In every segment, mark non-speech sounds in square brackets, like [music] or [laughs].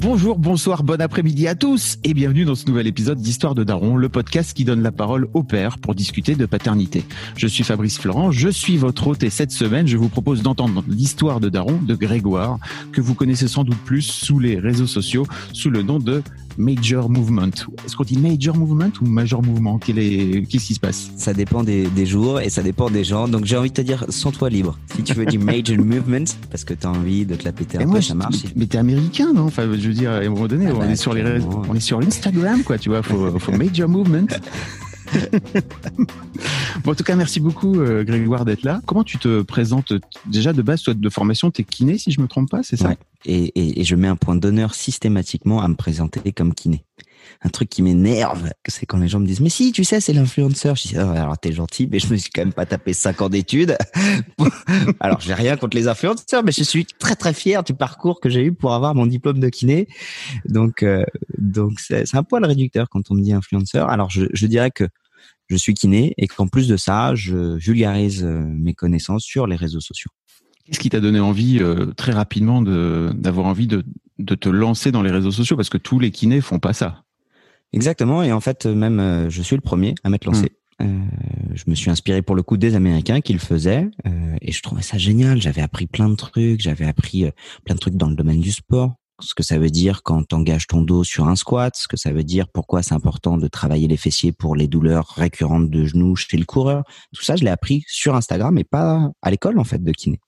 Bonjour, bonsoir, bon après-midi à tous et bienvenue dans ce nouvel épisode d'Histoire de Daron, le podcast qui donne la parole au père pour discuter de paternité. Je suis Fabrice Florent, je suis votre hôte et cette semaine, je vous propose d'entendre l'histoire de Daron de Grégoire, que vous connaissez sans doute plus sous les réseaux sociaux sous le nom de Major Movement. Est-ce qu'on dit Major Movement ou Major est- Qu'est-ce qui se passe? Ça dépend des, des jours et ça dépend des gens. Donc j'ai envie de te dire, sens-toi libre. Si tu veux du major [laughs] movement, parce que t'as envie de te la péter un Et peu, moi, ça marche. Mais t'es américain, non? Enfin, je veux dire, à un moment donné, Ah on bah, est sur les on est sur l'Instagram, quoi, tu vois. Faut, faut Major Movement. [laughs] [laughs] en tout cas, merci beaucoup, euh, Grégoire, d'être là. Comment tu te présentes Déjà, de base, toi, de formation, t'es kiné, si je me trompe pas, c'est ça? Et je mets un point d'honneur systématiquement à me présenter comme kiné. Un truc qui m'énerve, c'est quand les gens me disent mais si tu sais c'est l'influenceur. Je dis oh, alors t'es gentil mais je me suis quand même pas tapé cinq ans d'études. [laughs] alors j'ai rien contre les influenceurs mais je suis très très fier du parcours que j'ai eu pour avoir mon diplôme de kiné. Donc euh, donc c'est un poil réducteur quand on me dit influenceur. Alors je, dirais que je suis kiné et qu'en plus de ça je vulgarise euh, mes connaissances sur les réseaux sociaux. Qu'est-ce qui t'a donné envie, euh, très rapidement, de d'avoir envie de, de te lancer dans les réseaux sociaux? Parce que tous les kinés font pas ça. Exactement. Et en fait, même, euh, je suis le premier à m'être lancé. Euh, je me suis inspiré pour le coup des Américains qui le faisaient euh, et je trouvais ça génial. J'avais appris plein de trucs. J'avais appris euh, plein de trucs dans le domaine du sport. Ce que ça veut dire quand t'engages ton dos sur un squat, ce que ça veut dire pourquoi c'est important de travailler les fessiers pour les douleurs récurrentes de genoux chez le coureur. Tout ça, je l'ai appris sur Instagram et pas à l'école en fait de kiné.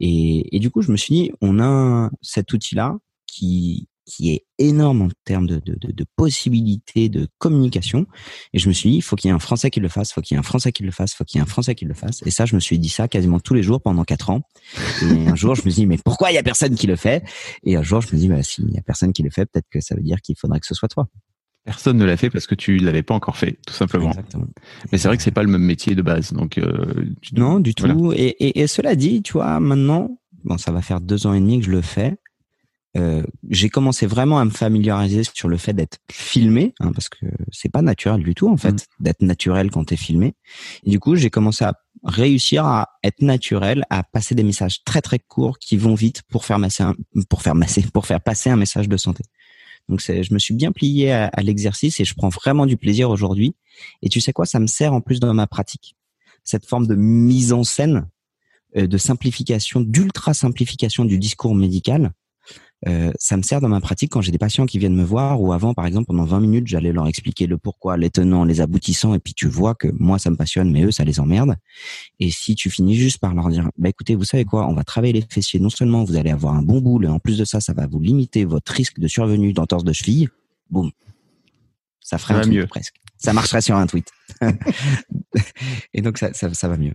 Et, et du coup, je me suis dit, on a cet outil-là qui qui est énorme en termes de, de, de, de possibilités de communication. Et je me suis dit, il faut qu'il y ait un Français qui le fasse, faut qu'il y ait un Français qui le fasse, faut qu'il y ait un Français qui le fasse. Et ça, je me suis dit ça quasiment tous les jours pendant quatre ans. Et un jour, je me suis dit, mais pourquoi il y a personne qui le fait? Et un jour, je me dis, bah, s'il y a personne qui le fait, peut-être que ça veut dire qu'il faudrait que ce soit toi. Personne ne l'a fait parce que tu l'avais pas encore fait, tout simplement. Exactement. Mais c'est vrai que c'est pas le même métier de base, donc. euh, tu- Non, du tout. voilà. Et, et, et cela dit, tu vois, maintenant, bon, ça va faire deux ans et demi que je le fais. Euh, j'ai commencé vraiment à me familiariser sur le fait d'être filmé, hein, parce que c'est pas naturel du tout en fait Mm. d'être naturel quand t'es filmé. Et du coup, j'ai commencé à réussir à être naturel, à passer des messages très très courts qui vont vite pour faire masser, un- pour faire masser, pour faire passer un message de santé. Donc je me suis bien plié à, à l'exercice et je prends vraiment du plaisir aujourd'hui. Et tu sais quoi, ça me sert en plus dans ma pratique. Cette forme de mise en scène, euh, de simplification, d'ultra simplification du discours médical, euh, ça me sert dans ma pratique quand j'ai des patients qui viennent me voir ou avant, par exemple, pendant 20 minutes, j'allais leur expliquer le pourquoi, les tenants, les aboutissants, et puis tu vois que moi, ça me passionne, mais eux, ça les emmerde. Et si tu finis juste par leur dire, bah écoutez, vous savez quoi, on va travailler les fessiers, non seulement vous allez avoir un bon boule, et en plus de ça, ça va vous limiter votre risque de survenue d'entorse de cheville, boum. Ça ferait Ça un mieux. presque. Ça marcherait sur un tweet. [laughs] et donc ça, ça, ça va mieux.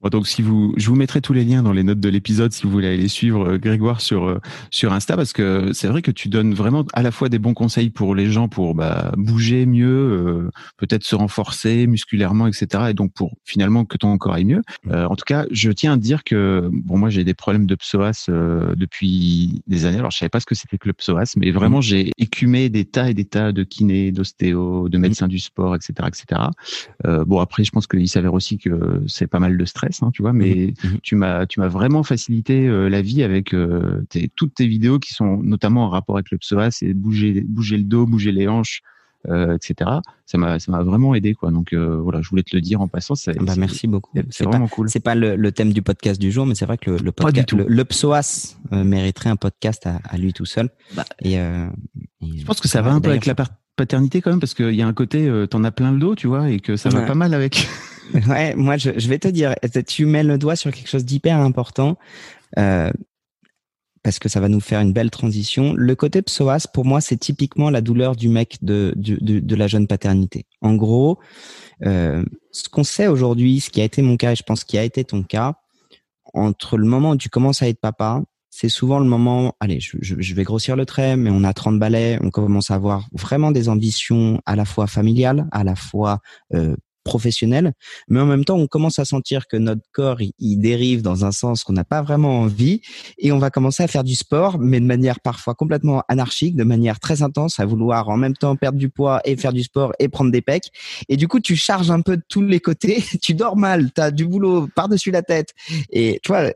Bon, donc si vous, je vous mettrai tous les liens dans les notes de l'épisode si vous voulez aller suivre euh, Grégoire sur euh, sur Insta parce que c'est vrai que tu donnes vraiment à la fois des bons conseils pour les gens pour bah, bouger mieux, euh, peut-être se renforcer musculairement, etc. Et donc pour finalement que ton corps aille mieux. Euh, en tout cas, je tiens à dire que bon, moi j'ai des problèmes de psoas euh, depuis des années. Alors je savais pas ce que c'était que le psoas, mais vraiment j'ai écumé des tas et des tas de kinés, d'ostéo, de médecins du sport, etc., etc. Euh, bon après, je pense qu'il s'avère aussi que c'est pas mal de stress, hein, tu vois. Mais Mhm. tu m'as, tu m'as vraiment facilité euh, la vie avec euh, tes, toutes tes vidéos qui sont notamment en rapport avec le psoas et bouger, bouger le dos, bouger les hanches, euh, etc. Ça m'a, ça m'a vraiment aidé, quoi. Donc voilà, je voulais te le dire en passant. Bah, merci beaucoup. C'est, C'est pas, vraiment cool. c'est pas le, le thème du podcast du jour, mais c'est vrai que le, le Pas du podcast, tout. le, le psoas mériterait un podcast à, à lui tout seul. Bah, et, et- Je pense que ça va un peu avec la par- paternité quand même parce qu'il y a un côté, euh, t'en as plein le dos, tu vois, et que ça va pas mal avec. [laughs] Ouais, moi, je, je vais te dire, tu mets le doigt sur quelque chose d'hyper important. Euh, parce que ça va nous faire une belle transition. Le côté psoas, pour moi, c'est typiquement la douleur du mec de, de, de, de la jeune paternité. En gros, euh, ce qu'on sait aujourd'hui, ce qui a été mon cas, et je pense qui a été ton cas, entre le moment où tu commences à être papa, c'est souvent le moment, allez, je, vais grossir le trait, mais on a 30 balais, on commence à avoir vraiment des ambitions à la fois familiales, à la fois euh, professionnel, mais en même temps, on commence à sentir que notre corps, il, dérive dans un sens qu'on n'a pas vraiment envie, et on va commencer à faire du sport, mais de manière parfois complètement anarchique, de manière très intense, à vouloir en même temps perdre du poids et faire du sport et prendre des pecs. Et du coup, tu charges un peu de tous les côtés, [laughs] tu dors mal, tu as du boulot par-dessus la tête, et tu vois,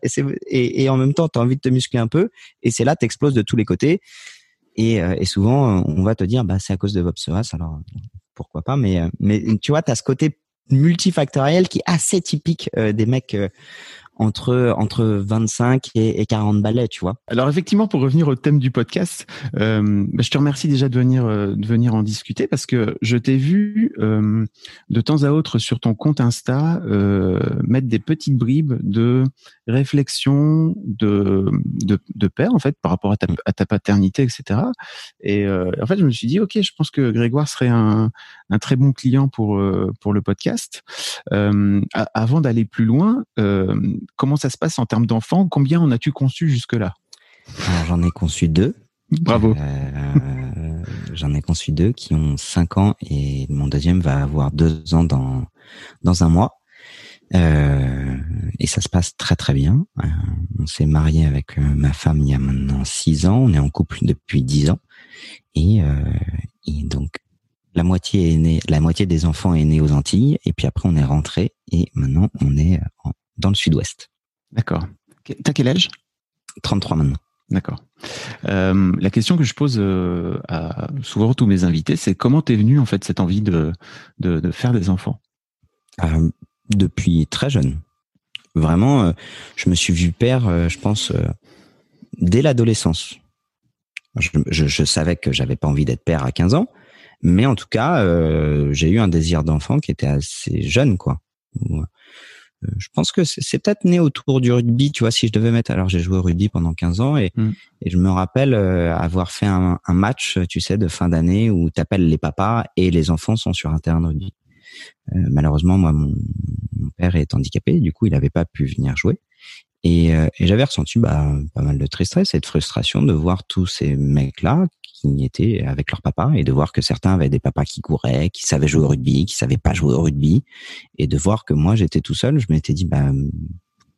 et, en même temps, tu as envie de te muscler un peu, et c'est là, tu exploses de tous les côtés. Et, euh, et, souvent, on va te dire, bah, c'est à cause de vos alors pourquoi pas, mais, euh, mais tu vois, tu as ce côté multifactoriel qui est assez typique euh, des mecs euh, entre entre 25 et, et 40 balais, tu vois. Alors effectivement, pour revenir au thème du podcast, euh, bah, je te remercie déjà de venir euh, de venir en discuter parce que je t'ai vu euh, de temps à autre sur ton compte Insta euh, mettre des petites bribes de réflexion de, de, de père en fait par rapport à ta, à ta paternité, etc. Et euh, en fait, je me suis dit ok, je pense que Grégoire serait un, un très bon client pour pour le podcast. avant d'aller plus loin comment ça se passe en termes d'enfants? Combien en as-tu conçu jusque-là? J'en ai conçu deux. Bravo. Euh, j'en ai conçu deux qui ont cinq ans et mon deuxième va avoir deux ans dans dans un mois. Euh, et ça se passe très très bien. Euh, on s'est marié avec ma femme il y a maintenant six ans. On est en couple depuis dix ans. Et, et donc la moitié est née, la moitié des enfants est née aux Antilles. Et puis après on est rentré et maintenant on est en, dans le sud-ouest. D'accord. T'as quel âge? 33 maintenant. D'accord. Euh, la question que je pose euh, à souvent tous mes invités, c'est comment t'es venu en fait cette envie de, de, faire des enfants? Euh, Depuis très jeune. Vraiment, je me suis vu père, je pense, dès l'adolescence. Je, je, je, savais que j'avais pas envie d'être père à 15 ans, mais en tout cas, j'ai eu un désir d'enfant qui était assez jeune, quoi je pense que c'est peut-être né autour du rugby, tu vois, si je devais mettre, alors j'ai joué au rugby pendant 15 ans et, mm. et je me rappelle euh, avoir fait un, un, match, tu sais, de fin d'année où tu appelles les papas et les enfants sont sur un terrain de rugby. Euh, malheureusement, moi, mon, mon, père est handicapé, du coup, il n'avait pas pu venir jouer. Et, euh, et j'avais ressenti bah, pas mal de tristesse et de frustration de voir tous ces mecs-là qui étaient avec leur papa et de voir que certains avaient des papas qui couraient, qui savaient jouer au rugby, qui savaient pas jouer au rugby, et de voir que moi j'étais tout seul, je m'étais dit bah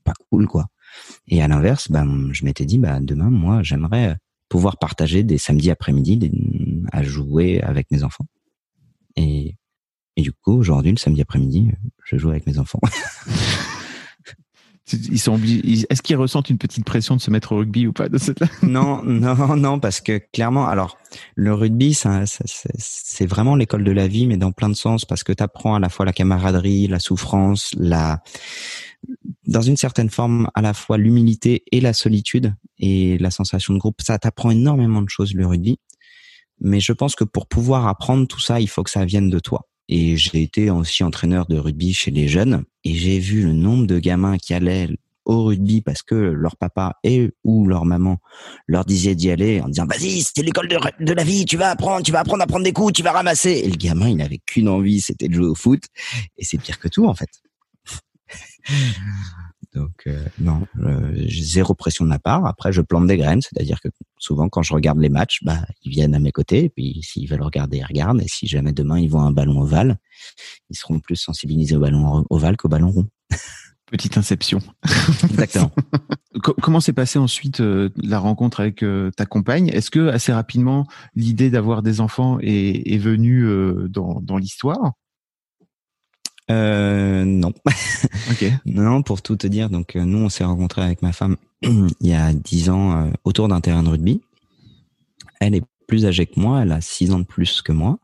pas cool quoi. Et à l'inverse, bah je m'étais dit bah demain moi j'aimerais pouvoir partager des samedis après-midi à jouer avec mes enfants. Et et du coup aujourd'hui le samedi après-midi, je joue avec mes enfants. [laughs] Ils sont Est-ce qu'ils ressentent une petite pression de se mettre au rugby ou pas cette [laughs] Non, non, non, parce que clairement, alors le rugby, c'est vraiment l'école de la vie, mais dans plein de sens, parce que tu apprends à la fois la camaraderie, la souffrance, la, dans une certaine forme, à la fois l'humilité et la solitude et la sensation de groupe. Ça t'apprend énormément de choses le rugby, mais je pense que pour pouvoir apprendre tout ça, il faut que ça vienne de toi. Et j'ai été aussi entraîneur de rugby chez les jeunes. Et j'ai vu le nombre de gamins qui allaient au rugby parce que leur papa et ou leur maman leur disaient d'y aller en disant vas-y c'est l'école de, la vie tu vas apprendre tu vas apprendre à prendre des coups tu vas ramasser. Et le gamin il n'avait qu'une envie c'était de jouer au foot. Et c'est pire que tout en fait. [laughs] Donc euh, non, zéro pression de ma part. Après, je plante des graines, c'est-à-dire que souvent quand je regarde les matchs, bah ils viennent à mes côtés et puis s'ils veulent regarder, ils regardent. Et si jamais demain ils voient un ballon ovale, ils seront plus sensibilisés au ballon ovale qu'au ballon rond. [laughs] Petite inception. Exactement. [laughs] Comment s'est passée ensuite euh, la rencontre avec euh, ta compagne? Est-ce que assez rapidement l'idée d'avoir des enfants est, est venue dans, dans l'histoire? Euh, non. [laughs] Non, pour tout te dire, donc euh, nous on s'est rencontrés avec ma femme [clears throat] il y a dix ans euh, autour d'un terrain de rugby. Elle est plus âgée que moi, elle a six ans de plus que moi,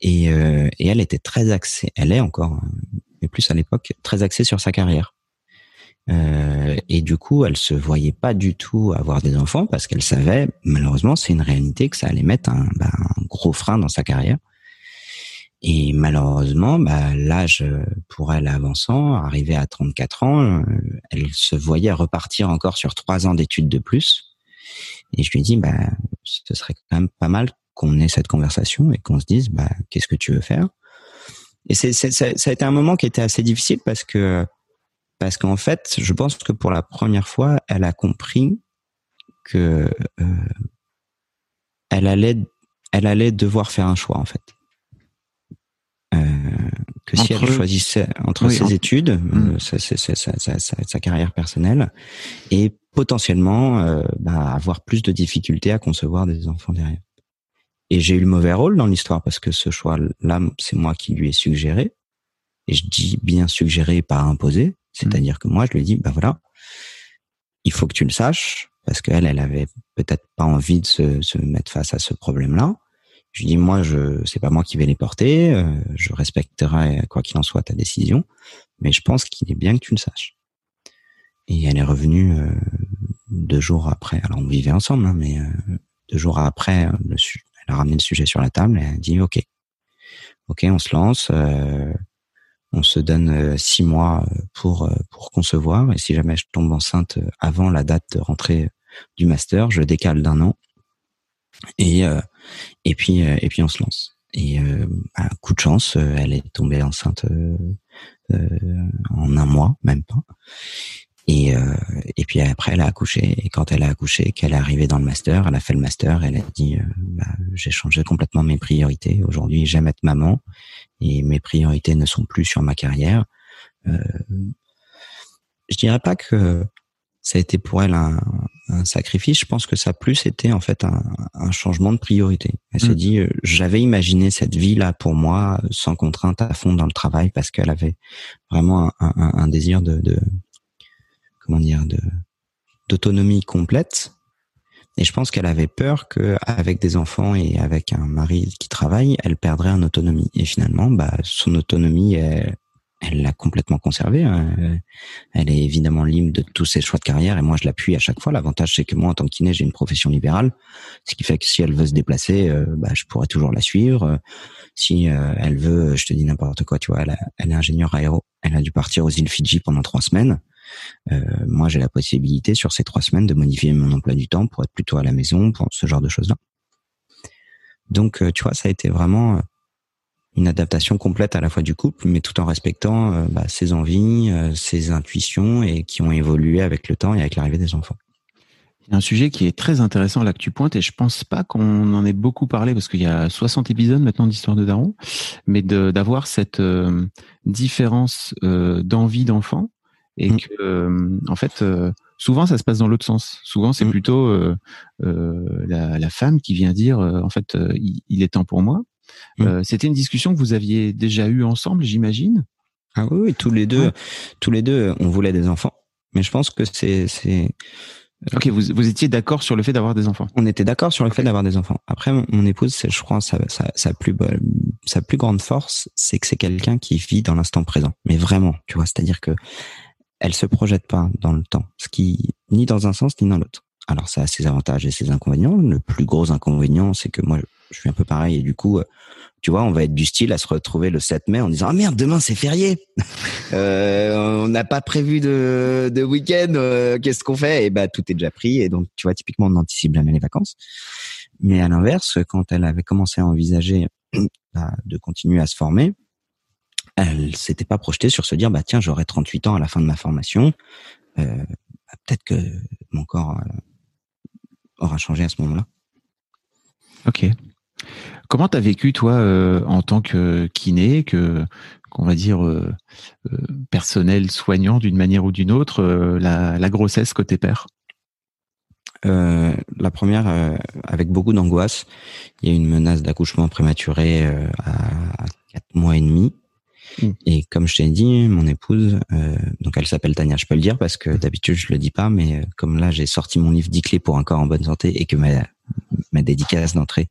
et, euh, et elle était très axée. Elle est encore, mais plus à l'époque, très axée sur sa carrière. et du coup, elle se voyait pas du tout avoir des enfants parce qu'elle savait, malheureusement, c'est une réalité que ça allait mettre un, bah, un gros frein dans sa carrière. Et malheureusement, bah, l'âge euh, pour elle avançant, arrivé à 34 ans, euh, elle se voyait repartir encore sur trois ans d'études de plus. Et je lui dit, bah, ce serait quand même pas mal qu'on ait cette conversation et qu'on se dise, bah, qu'est-ce que tu veux faire? Et c'est, ça a été un moment qui était assez difficile parce que parce qu'en fait, je pense que pour la première fois, elle a compris que euh, elle allait, elle allait devoir faire un choix en fait. Que si elle choisissait entre ses études, euh, sa, sa, sa, sa, carrière personnelle, et potentiellement euh, bah, avoir plus de difficultés à concevoir des enfants derrière. Et j'ai eu le mauvais rôle dans l'histoire parce que ce choix-là, c'est moi qui lui ai suggéré. Et je dis bien suggéré, pas imposé. C'est-à-dire que moi, je lui ai dit, bah voilà, il faut que tu le saches, parce qu'elle, elle avait peut-être pas envie de se, se mettre face à ce problème-là. Je lui dis, moi, je, c'est pas moi qui vais les porter, euh, je respecterai, quoi qu'il en soit, ta décision, mais je pense qu'il est bien que tu le saches. Et elle est revenue euh, deux jours après. Alors, on vivait ensemble, hein, mais euh, deux jours après, le, elle a ramené le sujet sur la table et elle a dit, OK, OK, on se lance. Euh, on se donne euh, six mois euh, pour euh, pour concevoir et si jamais je tombe enceinte avant la date de rentrée du master, je décale d'un an et et puis et puis on se lance. Et euh, bah, coup de chance, elle est tombée enceinte en un mois, même pas. Et, euh, et puis après, elle a accouché. Et quand elle a accouché, qu'elle est arrivée dans le master, elle a fait le master, elle a dit, euh, bah, j'ai changé complètement mes priorités. Aujourd'hui, j'aime être maman et mes priorités ne sont plus sur ma carrière. Euh, je dirais pas que ça a été pour elle un, un, sacrifice. Je pense que ça a plus été en fait un, un changement de priorité. Elle s'est mm. dit, euh, j'avais imaginé cette vie là pour moi sans contrainte à fond dans le travail parce qu'elle avait vraiment un, un désir de, de comment dire de d'autonomie complète. Et je pense qu'elle avait peur que avec des enfants et avec un mari qui travaille, elle perdrait en autonomie. Et finalement, bah, son autonomie, elle, l'a complètement conservée. Hein. Elle est évidemment libre de tous ses choix de carrière et moi je l'appuie à chaque fois. L'avantage c'est que moi en tant que kiné j'ai une profession libérale, ce qui fait que si elle veut se déplacer, euh, bah, je pourrais toujours la suivre. Si euh, elle veut, je te dis n'importe quoi, tu vois, elle, elle est ingénieure aéro, elle a dû partir aux îles Fidji pendant trois semaines. Euh, moi, j'ai la possibilité sur ces trois semaines de modifier mon emploi du temps pour être plutôt à la maison, pour ce genre de choses-là. Donc, euh, tu vois, ça a été vraiment euh, une adaptation complète à la fois du couple, mais tout en respectant bah, ses envies, ses intuitions et qui ont évolué avec le temps et avec l'arrivée des enfants. Il y a un sujet qui est très intéressant là que tu pointes et je pense pas qu'on en ait beaucoup parlé parce qu'il y a 60 épisodes maintenant d'Histoire de Daron, mais d'avoir cette différence d'envie d'enfant et mmh. que euh, en fait euh, souvent ça se passe dans l'autre sens. Souvent c'est mmh. plutôt euh, la, la, femme qui vient dire en fait il, est temps pour moi. Mmh. C'était une discussion que vous aviez déjà eue ensemble, j'imagine? Ah oui, oui, tous les deux, tous les deux, on voulait des enfants. Mais je pense que c'est c'est Ok, vous, vous étiez d'accord sur le fait d'avoir des enfants. On était d'accord sur le fait d'avoir des enfants. Après, mon épouse, je crois, sa, sa, sa, plus sa plus grande force, c'est que c'est quelqu'un qui vit dans l'instant présent. Mais vraiment, tu vois, c'est-à-dire que elle se projette pas dans le temps, ce qui ni dans un sens ni dans l'autre. Alors ça a ses avantages et ses inconvénients. Le plus gros inconvénient, c'est que moi, je suis un peu pareil. Et du coup, euh, tu vois, on va être du style à se retrouver le 7 mai en disant ah merde demain c'est férié, [laughs] euh, on n'a pas prévu de, de week-end, euh, qu'est-ce qu'on fait? Et ben tout est déjà pris. Et donc tu vois typiquement on anticipe jamais les vacances. Mais à l'inverse, quand elle avait commencé à envisager [clears throat] bah, de continuer à se former, elle s'était pas projetée sur se dire bah tiens j'aurai 38 ans à la fin de ma formation. Euh, bah, peut-être que mon corps euh, aura changé à ce moment-là. Ok. Comment t'as vécu toi euh, en tant que kiné que qu'on va dire personnel soignant d'une manière ou d'une autre la, la, grossesse côté père la première avec beaucoup d'angoisse. Il y a une menace d'accouchement prématuré à, quatre mois et demi Mm. Et comme je t'ai dit, mon épouse, euh, donc elle s'appelle Tania, je peux le dire parce que d'habitude je le dis pas, mais euh, comme là j'ai sorti mon livre 10 clés pour un corps en bonne santé et que ma, ma dédicace d'entrée,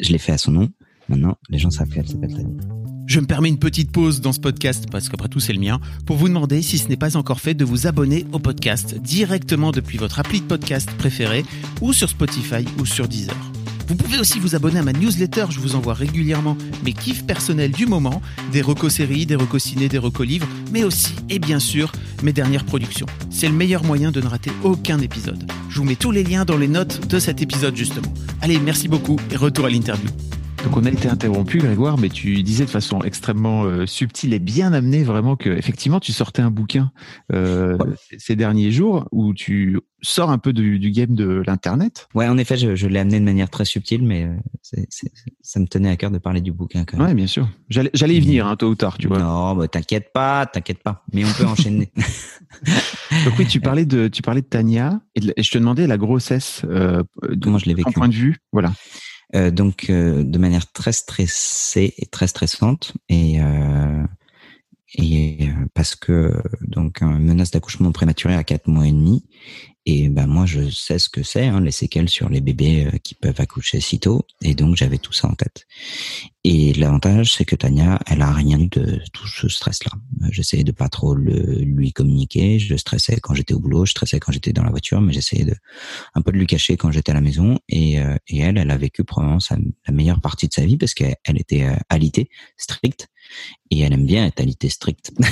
je l'ai fait à son nom. Maintenant, les gens savent qu'elle s'appelle Tania. Je me permets une petite pause dans ce podcast, parce qu'après tout c'est le mien, pour vous demander, si ce n'est pas encore fait, de vous abonner au podcast directement depuis votre appli de podcast préféré, ou sur Spotify ou sur Deezer. Vous pouvez aussi vous abonner à ma newsletter, je vous envoie régulièrement mes kiffs personnels du moment, des recos séries, des recos ciné, des recos livres, mais aussi, et bien sûr, mes dernières productions. C'est le meilleur moyen de ne rater aucun épisode. Je vous mets tous les liens dans les notes de cet épisode justement. Allez, merci beaucoup et retour à l'interview. Donc on a été interrompu, Grégoire, mais tu disais de façon extrêmement euh, subtile et bien amenée vraiment que effectivement tu sortais un bouquin euh, ces derniers jours où tu sors un peu du, game de l'internet. Ouais, en effet, je, l'ai amené de manière très subtile, mais euh, ça me tenait à cœur de parler du bouquin. Quand même. Ouais, bien sûr. J'allais y venir, hein, tôt ou tard, tu vois. Non, bah, t'inquiète pas, t'inquiète pas. Mais on peut [laughs] enchaîner. Donc oui, tu parlais de tu parlais de Tania et, je te demandais la grossesse. Euh, Comment je l'ai vécu. point de vue, voilà. Euh, donc euh, de manière très stressée et très stressante. Et euh, et parce que donc menace d'accouchement prématuré à quatre mois et demi et ben moi je sais ce que c'est hein, les séquelles sur les bébés qui peuvent accoucher si tôt et donc j'avais tout ça en tête. Et l'avantage c'est que Tania elle a rien eu de tout ce stress là j'essayais de pas trop le, lui communiquer je stressais quand j'étais au boulot je stressais quand j'étais dans la voiture mais j'essayais de un peu de lui cacher quand j'étais à la maison et, euh, et elle elle a vécu probablement la meilleure partie de sa vie parce qu'elle était euh, alitée stricte et elle aime bien être alitée stricte. [laughs]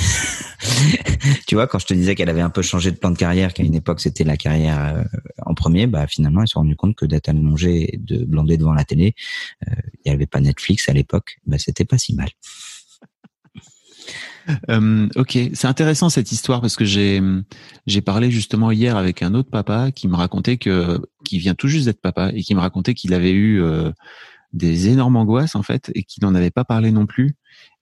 Tu vois quand je te disais qu'elle avait un peu changé de plan de carrière qu'à une époque c'était la carrière euh, en premier bah finalement elle s'est rendue compte que d'être allongée de blander devant la télé il n'y avait pas Netflix à l'époque bah c'était pas si mal. Euh, ok, c'est intéressant cette histoire parce que j'ai j'ai parlé justement hier avec un autre papa qui me racontait que qui vient tout juste d'être papa et qui me racontait qu'il avait eu euh, des énormes angoisses en fait et qu'il n'en avait pas parlé non plus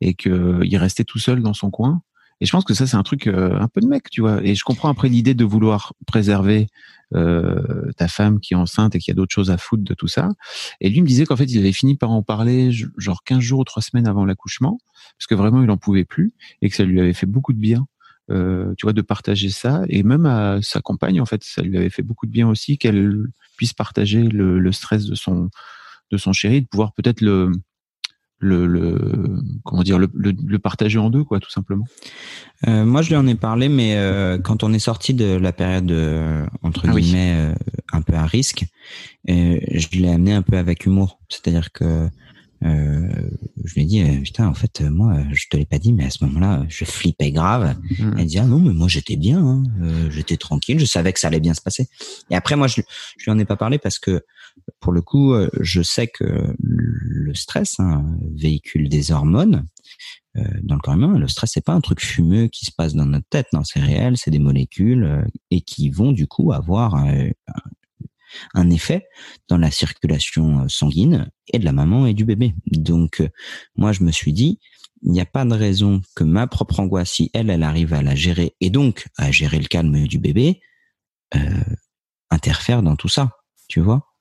et qu'il restait tout seul dans son coin. Et je pense que ça c'est un truc euh, un peu de mec, tu vois. Et je comprends après l'idée de vouloir préserver euh, ta femme qui est enceinte et qui a d'autres choses à foutre de tout ça. Et lui me disait qu'en fait, il avait fini par en parler genre 15 jours ou 3 semaines avant l'accouchement, parce que vraiment, il en pouvait plus et que ça lui avait fait beaucoup de bien. Euh, tu vois, de partager ça et même à sa compagne, en fait, ça lui avait fait beaucoup de bien aussi qu'elle puisse partager le, le stress de son de son chéri, de pouvoir peut-être le le, le comment dire le, le, partager en deux quoi tout simplement. Euh, moi je lui en ai parlé mais euh, quand on est sorti de la période euh, entre ah guillemets euh, un peu à risque euh, je l'ai amené un peu avec humour. C'est-à-dire que je lui ai dit putain en fait moi je te l'ai pas dit mais à ce moment-là je flippais grave. Mmh. elle dit ah non mais moi j'étais bien hein. j'étais tranquille je savais que ça allait bien se passer. Et après moi je, je lui en ai pas parlé parce que pour le coup, euh, je sais que le stress hein, véhicule des hormones euh, dans le corps humain. Le stress, c'est pas un truc fumeux qui se passe dans notre tête, non, c'est réel, c'est des molécules euh, et qui vont du coup avoir un effet dans la circulation sanguine et de la maman et du bébé. Donc, moi, je me suis dit, il n'y a pas de raison que ma propre angoisse, si elle, elle arrive à la gérer et donc à gérer le calme du bébé, euh, interfère dans tout ça. Tu vois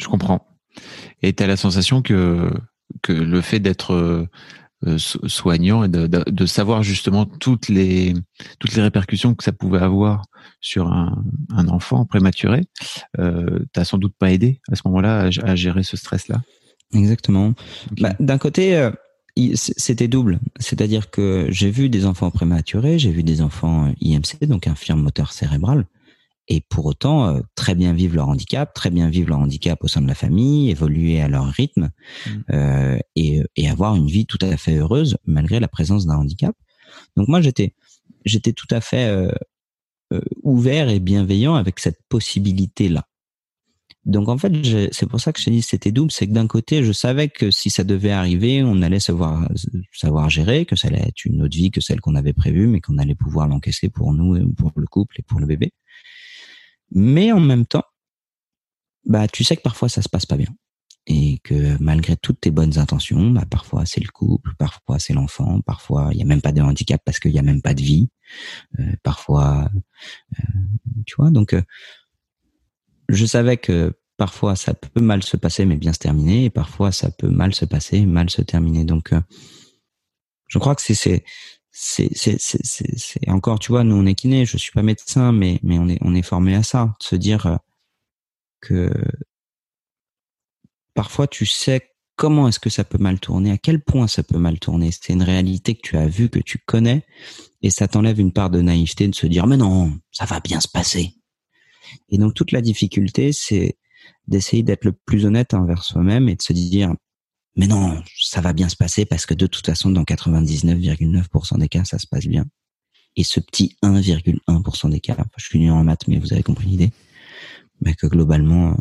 je comprends. Et tu as la sensation que, que le fait d'être euh, soignant et de, de, savoir justement toutes les, toutes les répercussions que ça pouvait avoir sur un, un enfant prématuré, euh, t'as sans doute pas aidé à ce moment-là à, gérer ce stress-là. Exactement. Bah, D'un côté, euh, c'était double. C'est-à-dire que j'ai vu des enfants prématurés, j'ai vu des enfants IMC, donc infirme moteur cérébral, et pour autant euh, très bien vivre leur handicap, très bien vivre leur handicap au sein de la famille, évoluer à leur rythme mmh. euh, et, et, avoir une vie tout à fait heureuse malgré la présence d'un handicap. Donc moi j'étais j'étais tout à fait euh, euh ouvert et bienveillant avec cette possibilité là. Donc en fait c'est pour ça que je t'ai dit c'était double, c'est que d'un côté je savais que si ça devait arriver, on allait savoir savoir gérer, que ça allait être une autre vie que celle qu'on avait prévue, mais qu'on allait pouvoir l'encaisser pour nous, pour le couple et pour le bébé. Mais en même temps, bah, tu sais que parfois ça se passe pas bien. Et que malgré toutes tes bonnes intentions, bah, parfois c'est le couple, parfois c'est l'enfant, parfois il y a même pas de handicap parce qu'il y a même pas de vie. Euh, parfois, euh, tu vois, donc euh, je savais que parfois ça peut mal se passer mais bien se terminer, et parfois ça peut mal se passer, mal se terminer. Donc, je crois que c'est c'est c'est c'est encore tu vois nous on est kiné je suis pas médecin mais mais on est on est formé à ça de se dire euh, que parfois tu sais comment est-ce que ça peut mal tourner à quel point ça peut mal tourner. C'est une réalité que tu as vue que tu connais et ça t'enlève une part de naïveté de se dire mais non ça va bien se passer. Et donc toute la difficulté c'est d'essayer d'être le plus honnête envers soi-même et de se dire mais non, ça va bien se passer parce que de toute façon, dans 99,9% des cas, ça se passe bien. Et ce petit 1,1% des cas, je suis nul en maths, mais vous avez compris l'idée, mais que globalement,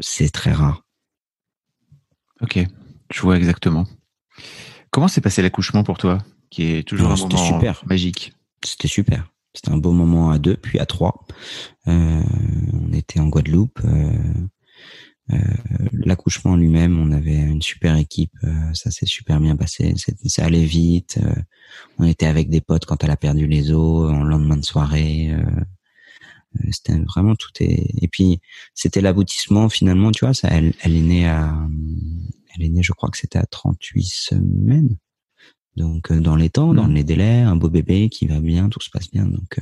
c'est très rare. Ok, je vois exactement. Comment s'est passé l'accouchement pour toi, qui est toujours un moment super. magique? C'était super. C'était un beau moment à deux, puis à trois. Euh, on était en Guadeloupe. Euh, euh, l'accouchement lui-même, on avait une super équipe, euh, ça s'est super bien passé, ça allait vite. Euh, on était avec des potes quand elle a perdu les os, en lendemain de soirée. c'était vraiment tout est. Et puis c'était l'aboutissement finalement, tu vois. Ça, elle, elle est née à, elle est née, je crois que c'était à 38 semaines. Donc dans les temps, dans mmh. les délais, un beau bébé qui va bien, tout se passe bien. Donc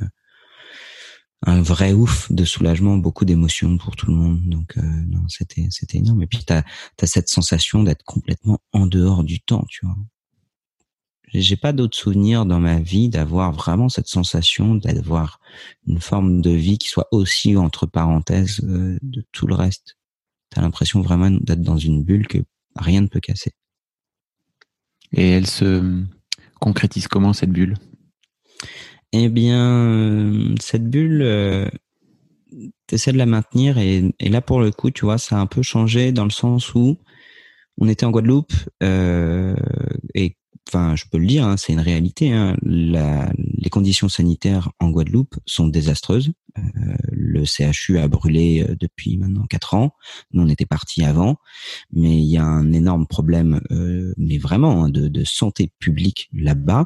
un vrai ouf de soulagement, beaucoup d'émotions pour tout le monde. Donc euh, non, c'était c'était énorme. Et puis t'as as cette sensation d'être complètement en dehors du temps, tu vois. J'ai pas d'autres souvenirs dans ma vie d'avoir vraiment cette sensation d'avoir une forme de vie qui soit aussi entre parenthèses euh, de tout le reste. T'as l'impression vraiment d'être dans une bulle que rien ne peut casser. Et elle se concrétise comment cette bulle? Eh bien, euh, cette bulle, euh, tu essaies de la maintenir et, là, pour le coup, tu vois, ça a un peu changé dans le sens où on était en Guadeloupe euh, et enfin, je peux le dire, hein, c'est une réalité. Hein, les conditions sanitaires en Guadeloupe sont désastreuses. Euh, le CHU a brûlé euh, depuis maintenant quatre ans. Nous, on était partis avant, mais il y a un énorme problème, euh, mais vraiment hein, de, de, santé publique là-bas,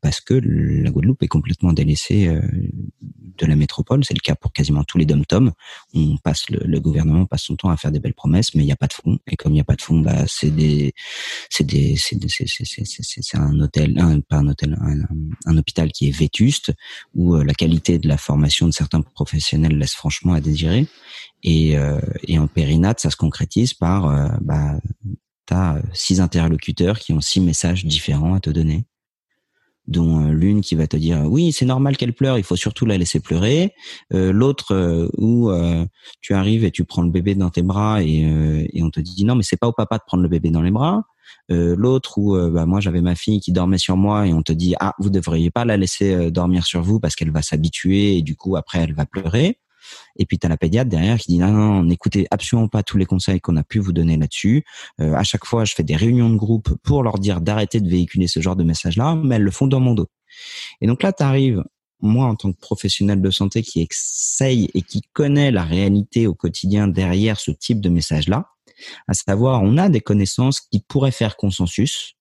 parce que la Guadeloupe est complètement délaissée de la métropole. C'est le cas pour quasiment tous les dom-toms. On passe le, le, gouvernement passe son temps à faire des belles promesses, mais il n'y a pas de fonds. Et comme il n'y a pas de fonds, bah, c'est des, c'est des, c'est c'est un hôtel, un, pas un hôtel, un, hôpital qui est vétuste où la qualité de la formation de certains professionnels laisse franchement à désirer. Et, euh, et en périnate, ça se concrétise par, euh, bah, t'as six interlocuteurs qui ont six messages différents à te donner dont euh, l'une qui va te dire oui c'est normal qu'elle pleure il faut surtout la laisser pleurer. Euh, l'autre euh, où tu arrives et tu prends le bébé dans tes bras et, et on te dit non mais c'est pas au papa de prendre le bébé dans les bras. L'autre où bah, moi j'avais ma fille qui dormait sur moi et on te dit ah vous devriez pas la laisser dormir sur vous parce qu'elle va s'habituer et du coup après elle va pleurer et puis tu as la pédiatre derrière qui dit non, non, n'écoutez absolument pas tous les conseils qu'on a pu vous donner là-dessus. Euh, à chaque fois, je fais des réunions de groupe pour leur dire d'arrêter de véhiculer ce genre de message-là, mais elles le font dans mon dos. Et donc là, tu arrives, moi en tant que professionnel de santé qui essaye et qui connaît la réalité au quotidien derrière ce type de message-là, à savoir, on a des connaissances qui pourraient faire consensus,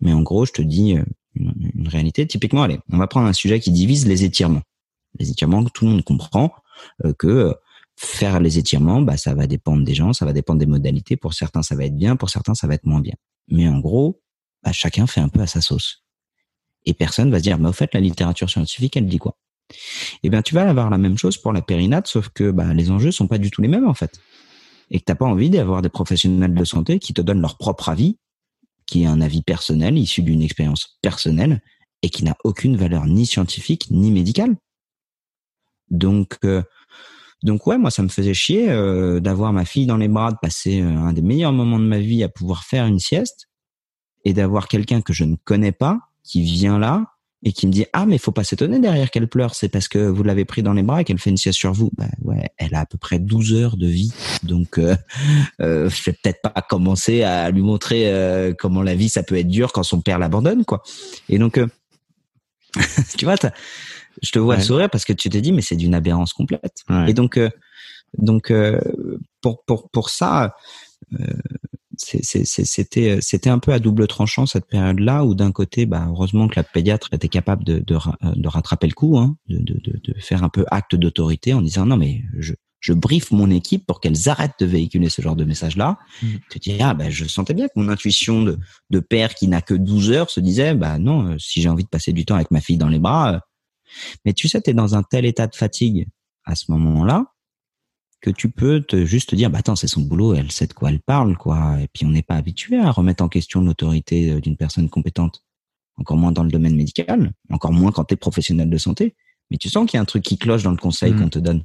mais en gros, je te dis euh, une, une réalité. Typiquement, allez, on va prendre un sujet qui divise les étirements. Les étirements que tout le monde comprend. Euh, que euh, faire les étirements, bah, ça va dépendre des gens, ça va dépendre des modalités. Pour certains, ça va être bien, pour certains, ça va être moins bien. Mais en gros, bah, chacun fait un peu à sa sauce. Et personne va se dire, mais au fait, la littérature scientifique, elle dit quoi? Eh bien, tu vas avoir la même chose pour la périnate, sauf que bah, les enjeux sont pas du tout les mêmes en fait. Et que t'as pas envie d'avoir des professionnels de santé qui te donnent leur propre avis, qui est un avis personnel, issu d'une expérience personnelle, et qui n'a aucune valeur ni scientifique ni médicale. Donc, euh, donc ouais, moi ça me faisait chier euh, d'avoir ma fille dans les bras, de passer euh, un des meilleurs moments de ma vie à pouvoir faire une sieste et d'avoir quelqu'un que je ne connais pas qui vient là et qui me dit ah mais faut pas s'étonner derrière qu'elle pleure, c'est parce que vous l'avez pris dans les bras et qu'elle fait une sieste sur vous. Ben ouais, elle a à peu près 12 heures de vie, donc euh, euh, je vais peut-être pas commencer à lui montrer comment la vie ça peut être dur quand son père l'abandonne quoi. Et donc [laughs] tu vois, je te vois sourire parce que tu t'es dit mais c'est d'une aberrance complète. Et donc euh, donc euh, pour pour pour ça euh, c'était c'était un peu à double tranchant cette période-là où d'un côté bah heureusement que la pédiatre était capable de de, de rattraper le coup hein, de, de, de faire un peu acte d'autorité en disant non mais je je briefe mon équipe pour qu'elles arrêtent de véhiculer ce genre de message-là. Mmh. Tu te dis, ah, bah, je sentais bien que mon intuition de, de père qui n'a que 12 heures se disait, bah, non, si j'ai envie de passer du temps avec ma fille dans les bras, mais tu sais, tu es dans un tel état de fatigue à ce moment-là que tu peux te juste te dire, bah attends, c'est son boulot, elle sait de quoi elle parle, quoi. Et puis on n'est pas habitué à remettre en question l'autorité euh, d'une personne compétente, encore moins dans le domaine médical, encore moins quand tu es professionnel de santé. Mais tu sens qu'il y a un truc qui cloche dans le conseil mmh. qu'on te donne.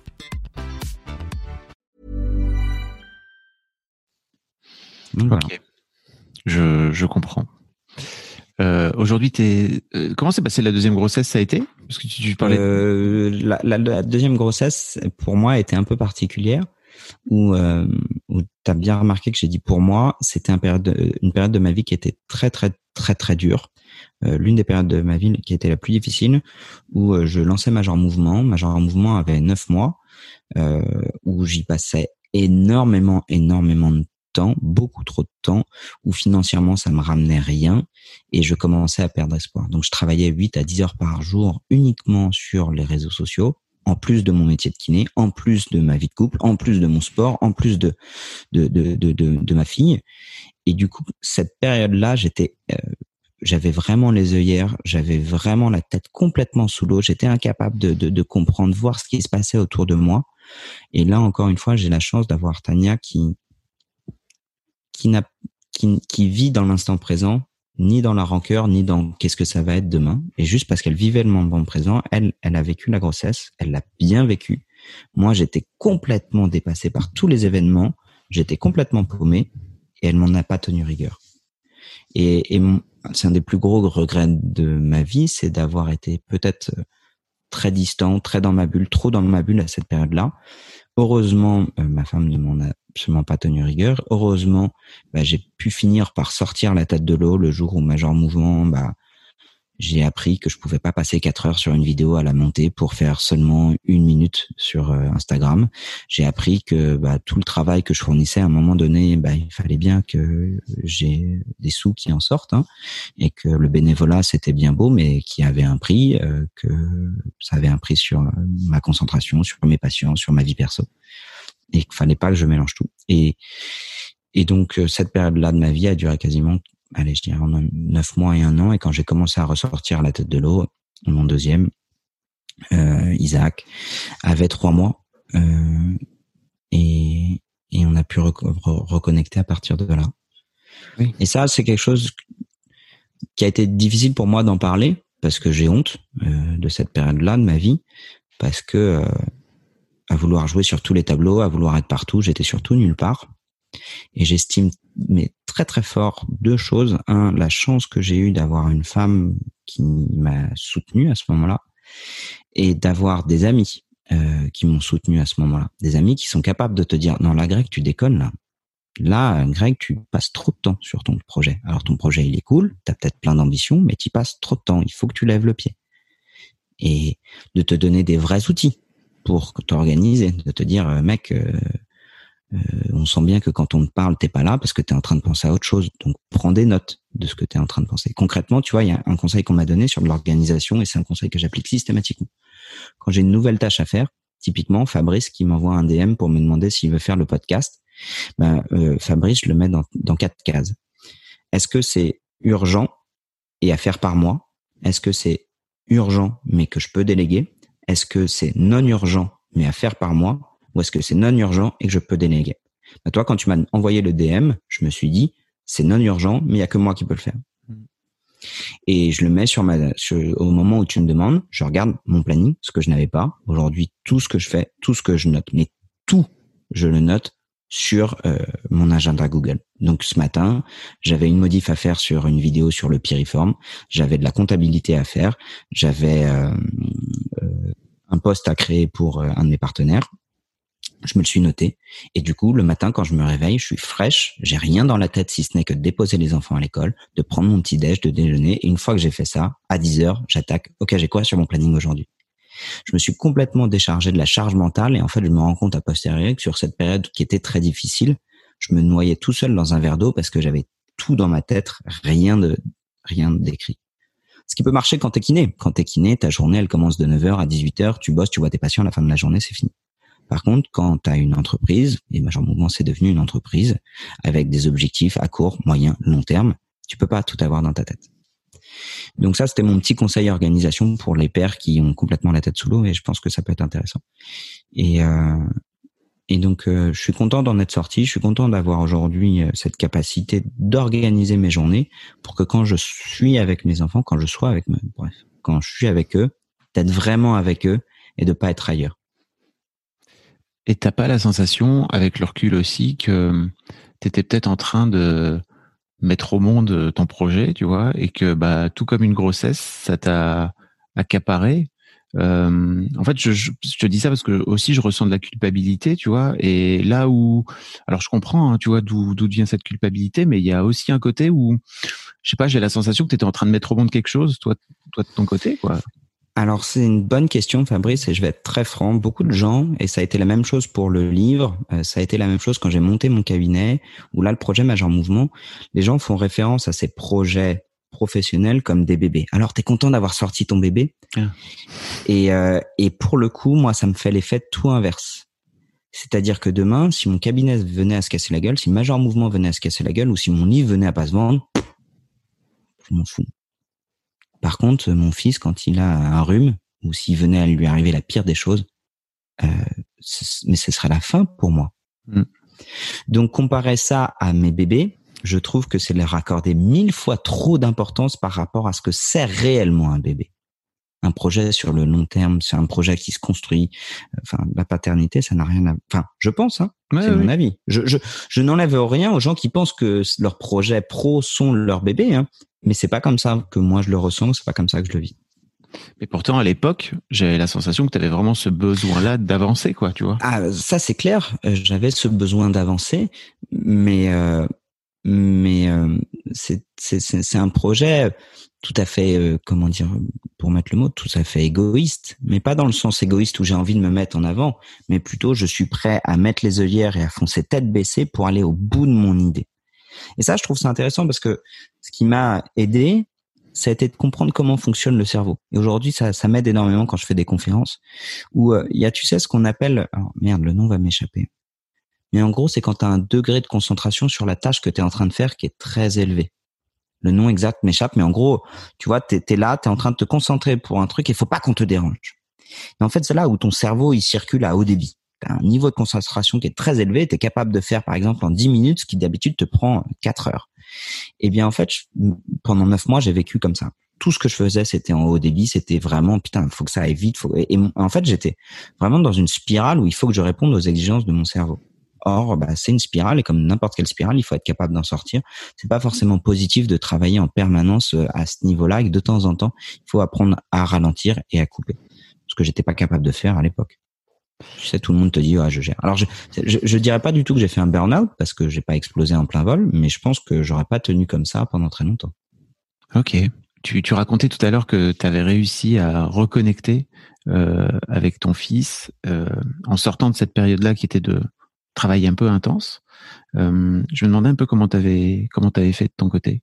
Voilà. Je, je comprends. Euh, Aujourd'hui, t'es. euh, comment s'est passée la deuxième grossesse Ça a été? Parce que tu, tu parlais. Euh, la, la- la deuxième grossesse, pour moi, était un peu particulière. Où, euh, où tu as bien remarqué que j'ai dit pour moi, c'était un une période de ma vie qui était très, très, très, très dure. Euh, L'une des périodes de ma vie qui était la plus difficile, où euh, je lançais Major Mouvement. Major Mouvement avait neuf mois, euh, où j'y passais énormément, énormément de beaucoup trop de temps, où financièrement ça me ramenait rien et je commençais à perdre espoir. Donc je travaillais 8 à 10 heures par jour uniquement sur les réseaux sociaux, en plus de mon métier de kiné, en plus de ma vie de couple, en plus de mon sport, en plus de de de de, de, de ma fille. Et du coup, cette période-là, j'étais euh, j'avais vraiment les œillères, j'avais vraiment la tête complètement sous l'eau, j'étais incapable de, de, de comprendre, voir ce qui se passait autour de moi. Et là, encore une fois, j'ai la chance d'avoir Tania qui qui qui, qui vit dans l'instant présent, ni dans la rancœur, ni dans qu'est-ce que ça va être demain. Et juste parce qu'elle vivait le moment présent, elle, elle a vécu la grossesse, elle l'a bien vécu. Moi, j'étais complètement dépassé par tous les événements, j'étais complètement paumé, et elle m'en a pas tenu rigueur. Et, et c'est un des plus gros regrets de ma vie, c'est d'avoir été peut-être très distant, très dans ma bulle, trop dans ma bulle à cette période-là. Heureusement, euh, ma femme ne m'en a absolument pas tenu rigueur. Heureusement, bah, j'ai pu finir par sortir la tête de l'eau le jour où Major Mouvement, bah, j'ai appris que je pouvais pas passer quatre heures sur une vidéo à la monter pour faire seulement une minute sur euh, Instagram. J'ai appris que bah, tout le travail que je fournissais à un moment donné, bah, il fallait bien que j'ai des sous qui en sortent hein, et que le bénévolat c'était bien beau, mais qui avait un prix, euh, que ça avait un prix sur ma concentration, sur mes patients, sur ma vie perso, et qu'il fallait pas que je mélange tout. Et et donc euh, cette période-là de ma vie a duré quasiment, allez, je dirais en neuf mois et un an. Et quand j'ai commencé à ressortir la tête de l'eau, mon deuxième, euh, Isaac, avait trois mois. Euh, et, et on a pu reco- re- reconnecter à partir de là. Oui. Et ça, c'est quelque chose qui a été difficile pour moi d'en parler parce que j'ai honte euh, de cette période-là de ma vie parce que euh, à vouloir jouer sur tous les tableaux, à vouloir être partout, j'étais surtout nulle part. Et j'estime mais très très fort deux choses. Un, la chance que j'ai eue d'avoir une femme qui m'a soutenu à ce moment-là et d'avoir des amis euh, qui m'ont soutenu à ce moment-là. Des amis qui sont capables de te dire non là Greg tu déconnes là. Là Greg tu passes trop de temps sur ton projet. Alors ton projet il est cool, t'as peut-être plein d'ambitions mais tu passes trop de temps. Il faut que tu lèves le pied et de te donner des vrais outils pour t'organiser, de te dire euh, mec euh, euh, on sent bien que quand on te parle, t'es pas là parce que tu es en train de penser à autre chose. Donc, prends des notes de ce que tu es en train de penser. Concrètement, tu vois, il y a un conseil qu'on m'a donné sur de l'organisation et c'est un conseil que j'applique systématiquement. Quand j'ai une nouvelle tâche à faire, typiquement, Fabrice qui m'envoie un DM pour me demander s'il veut faire le podcast, ben, euh, Fabrice, je le mets dans, quatre cases. Est-ce que c'est urgent et à faire par mois Est-ce que c'est urgent mais que je peux déléguer? Est-ce que c'est non urgent mais à faire par mois ou est-ce que c'est non urgent et que je peux déléguer? Bah, Toi, quand tu m'as envoyé le DM, je me suis dit, c'est non urgent, mais il y a que moi qui peux le faire. Et je le mets sur ma, sur- au moment où tu me demandes, je regarde mon planning, ce que je n'avais pas. Aujourd'hui, tout ce que je fais, tout ce que je note, mais tout, je le note sur euh, mon agenda Google. Donc ce matin, j'avais une modif à faire sur une vidéo sur le piriforme, j'avais de la comptabilité à faire, j'avais euh, euh, un poste à créer pour euh, un de mes partenaires, je me le suis noté. Et du coup, le matin, quand je me réveille, je suis fraîche. J'ai rien dans la tête si ce n'est que de déposer les enfants à l'école, de prendre mon petit déj, de déjeuner. Et une fois que j'ai fait ça, à 10 heures, j'attaque. Ok, j'ai quoi sur mon planning aujourd'hui? Je me suis complètement déchargé de la charge mentale et en fait, je me rends compte à posteriori que sur cette période qui était très difficile, je me noyais tout seul dans un verre d'eau parce que j'avais tout dans ma tête, rien de rien d'écrit. Ce qui peut marcher quand t'es kiné. Quand t'es kiné, ta journée, elle commence de 9h à 18h, tu bosses, tu vois tes patients, à la fin de la journée, c'est fini. Par contre, quand tu as une entreprise, et Major Mouvement, c'est devenu une entreprise avec des objectifs à court, moyen, long terme, tu peux pas tout avoir dans ta tête. Donc ça, c'était mon petit conseil organisation pour les pères qui ont complètement la tête sous l'eau et je pense que ça peut être intéressant. Et, euh, et donc, euh, je suis content d'en être sorti. Je suis content d'avoir aujourd'hui euh, cette capacité d'organiser mes journées pour que quand je suis avec mes enfants, quand je sois avec mes, bref, quand je suis avec eux, d'être vraiment avec eux et de pas être ailleurs. Et t'as pas la sensation, avec le recul aussi, que tu étais peut-être en train de mettre au monde ton projet, tu vois, et que bah tout comme une grossesse, ça t'a accaparé euh, en fait, je, je, te dis ça parce que aussi je ressens de la culpabilité, tu vois. Et là où, alors je comprends, hein, tu vois, d'où d'où vient cette culpabilité, mais il y a aussi un côté où, je sais pas, j'ai la sensation que tu étais en train de mettre au monde quelque chose, toi, toi de ton côté, quoi. Alors c'est une bonne question, Fabrice, et je vais être très franc. Beaucoup de gens, et ça a été la même chose pour le livre, euh, ça a été la même chose quand j'ai monté mon cabinet, où là le projet Major Mouvement, les gens font référence à ces projets professionnels comme des bébés. Alors, tu es content d'avoir sorti ton bébé? Ah. Et, euh, et pour le coup, moi, ça me fait l'effet tout inverse. C'est-à-dire que demain, si mon cabinet venait à se casser la gueule, si Major Mouvement venait à se casser la gueule, ou si mon livre venait à pas se vendre, je m'en fous. Par contre, mon fils, quand il a un rhume, ou s'il venait à lui arriver la pire des choses, euh, mais ce serait la fin pour moi. Mm. Donc, comparer ça à mes bébés, je trouve que c'est leur accorder mille fois trop d'importance par rapport à ce que c'est réellement un bébé. Un projet sur le long terme, c'est un projet qui se construit. Enfin, la paternité, ça n'a rien à. Enfin, je pense, hein, c'est mon avis. Je, je, je n'enlève rien aux gens qui pensent que leurs projets pro sont leur bébé, hein, mais c'est pas comme ça que moi je le ressens, c'est pas comme ça que je le vis. Mais pourtant, à l'époque, j'avais la sensation que tu avais vraiment ce besoin-là d'avancer, quoi, tu vois. Ah, ça c'est clair. Euh, j'avais ce besoin d'avancer, mais euh, mais euh, c'est un projet tout à fait, euh, comment dire, pour mettre le mot, tout à fait égoïste, mais pas dans le sens égoïste où j'ai envie de me mettre en avant, mais plutôt je suis prêt à mettre les œillères et à foncer tête baissée pour aller au bout de mon idée. Et ça, je trouve ça intéressant parce que ce qui m'a aidé, ça a été de comprendre comment fonctionne le cerveau. Et aujourd'hui, ça, m'aide énormément quand je fais des conférences où euh, il y a, tu sais, ce qu'on appelle, merde, le nom va m'échapper. Mais en gros, c'est quand tu as un degré de concentration sur la tâche que tu es en train de faire qui est très élevé. Le nom exact m'échappe, mais en gros, tu vois, tu là, tu es en train de te concentrer pour un truc et il faut pas qu'on te dérange. Et en fait, c'est là où ton cerveau, il circule à haut débit. Un niveau de concentration qui est très élevé, tu es capable de faire, par exemple, en 10 minutes, ce qui d'habitude te prend 4 heures. Et eh bien, en fait, pendant 9 mois, j'ai vécu comme ça. Tout ce que je faisais, c'était en haut débit, c'était vraiment, putain, faut que ça aille vite. Et en fait, j'étais vraiment dans une spirale où il faut que je réponde aux exigences de mon cerveau. Or, bah, c'est une spirale et comme n'importe quelle spirale, il faut être capable d'en sortir. C'est pas forcément positif de travailler en permanence euh, à ce niveau-là et de temps en temps, il faut apprendre à ralentir et à couper. Ce que j'étais pas capable de faire à l'époque. Tu sais, tout le monde te dit, je gère. Alors, je, je, dirais pas du tout que j'ai fait un burn-out parce que j'ai pas explosé en plein vol, mais je pense que j'aurais pas tenu comme ça pendant très longtemps. Ok. Tu, tu racontais tout à l'heure que tu avais réussi à reconnecter euh, avec ton fils euh, en sortant de cette période-là qui était de, travail un peu intense. Euh, je me demandais un peu comment tu avais, comment avais fait de ton côté.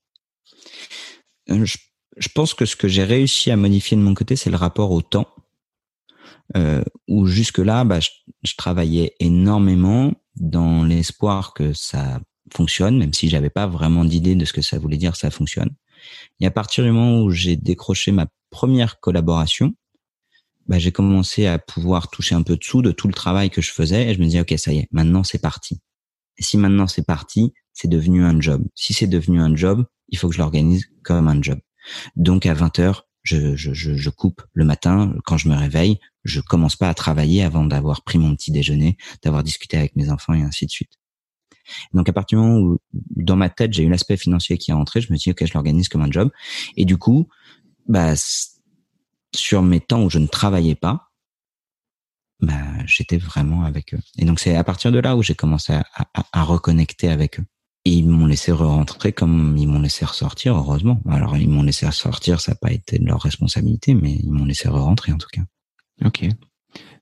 Je, pense que ce que j'ai réussi à modifier de mon côté, c'est le rapport au temps. Euh, où jusque-là, bah, je, je, travaillais énormément dans l'espoir que ça fonctionne, même si j'avais pas vraiment d'idée de ce que ça voulait dire, ça fonctionne. Et à partir du moment où j'ai décroché ma première collaboration, bah, j'ai commencé à pouvoir toucher un peu de sous de tout le travail que je faisais et je me disais, OK, ça y est, maintenant c'est parti. Et si maintenant c'est parti, c'est devenu un job. Si c'est devenu un job, il faut que je l'organise comme un job. Donc à 20 heures, je, je, je, coupe le matin. Quand je me réveille, je commence pas à travailler avant d'avoir pris mon petit déjeuner, d'avoir discuté avec mes enfants et ainsi de suite. Donc à partir du moment où dans ma tête j'ai eu l'aspect financier qui est entré, je me dis ok je l'organise comme un job. Et du coup, bah sur mes temps où je ne travaillais pas, bah, j'étais vraiment avec eux. Et donc c'est à partir de là où j'ai commencé à, à, reconnecter avec eux. Et ils m'ont laissé re-rentrer comme ils m'ont laissé ressortir, heureusement. Alors ils m'ont laissé ressortir, ça n'a pas été de leur responsabilité, mais ils m'ont laissé re-rentrer en tout cas. Ok.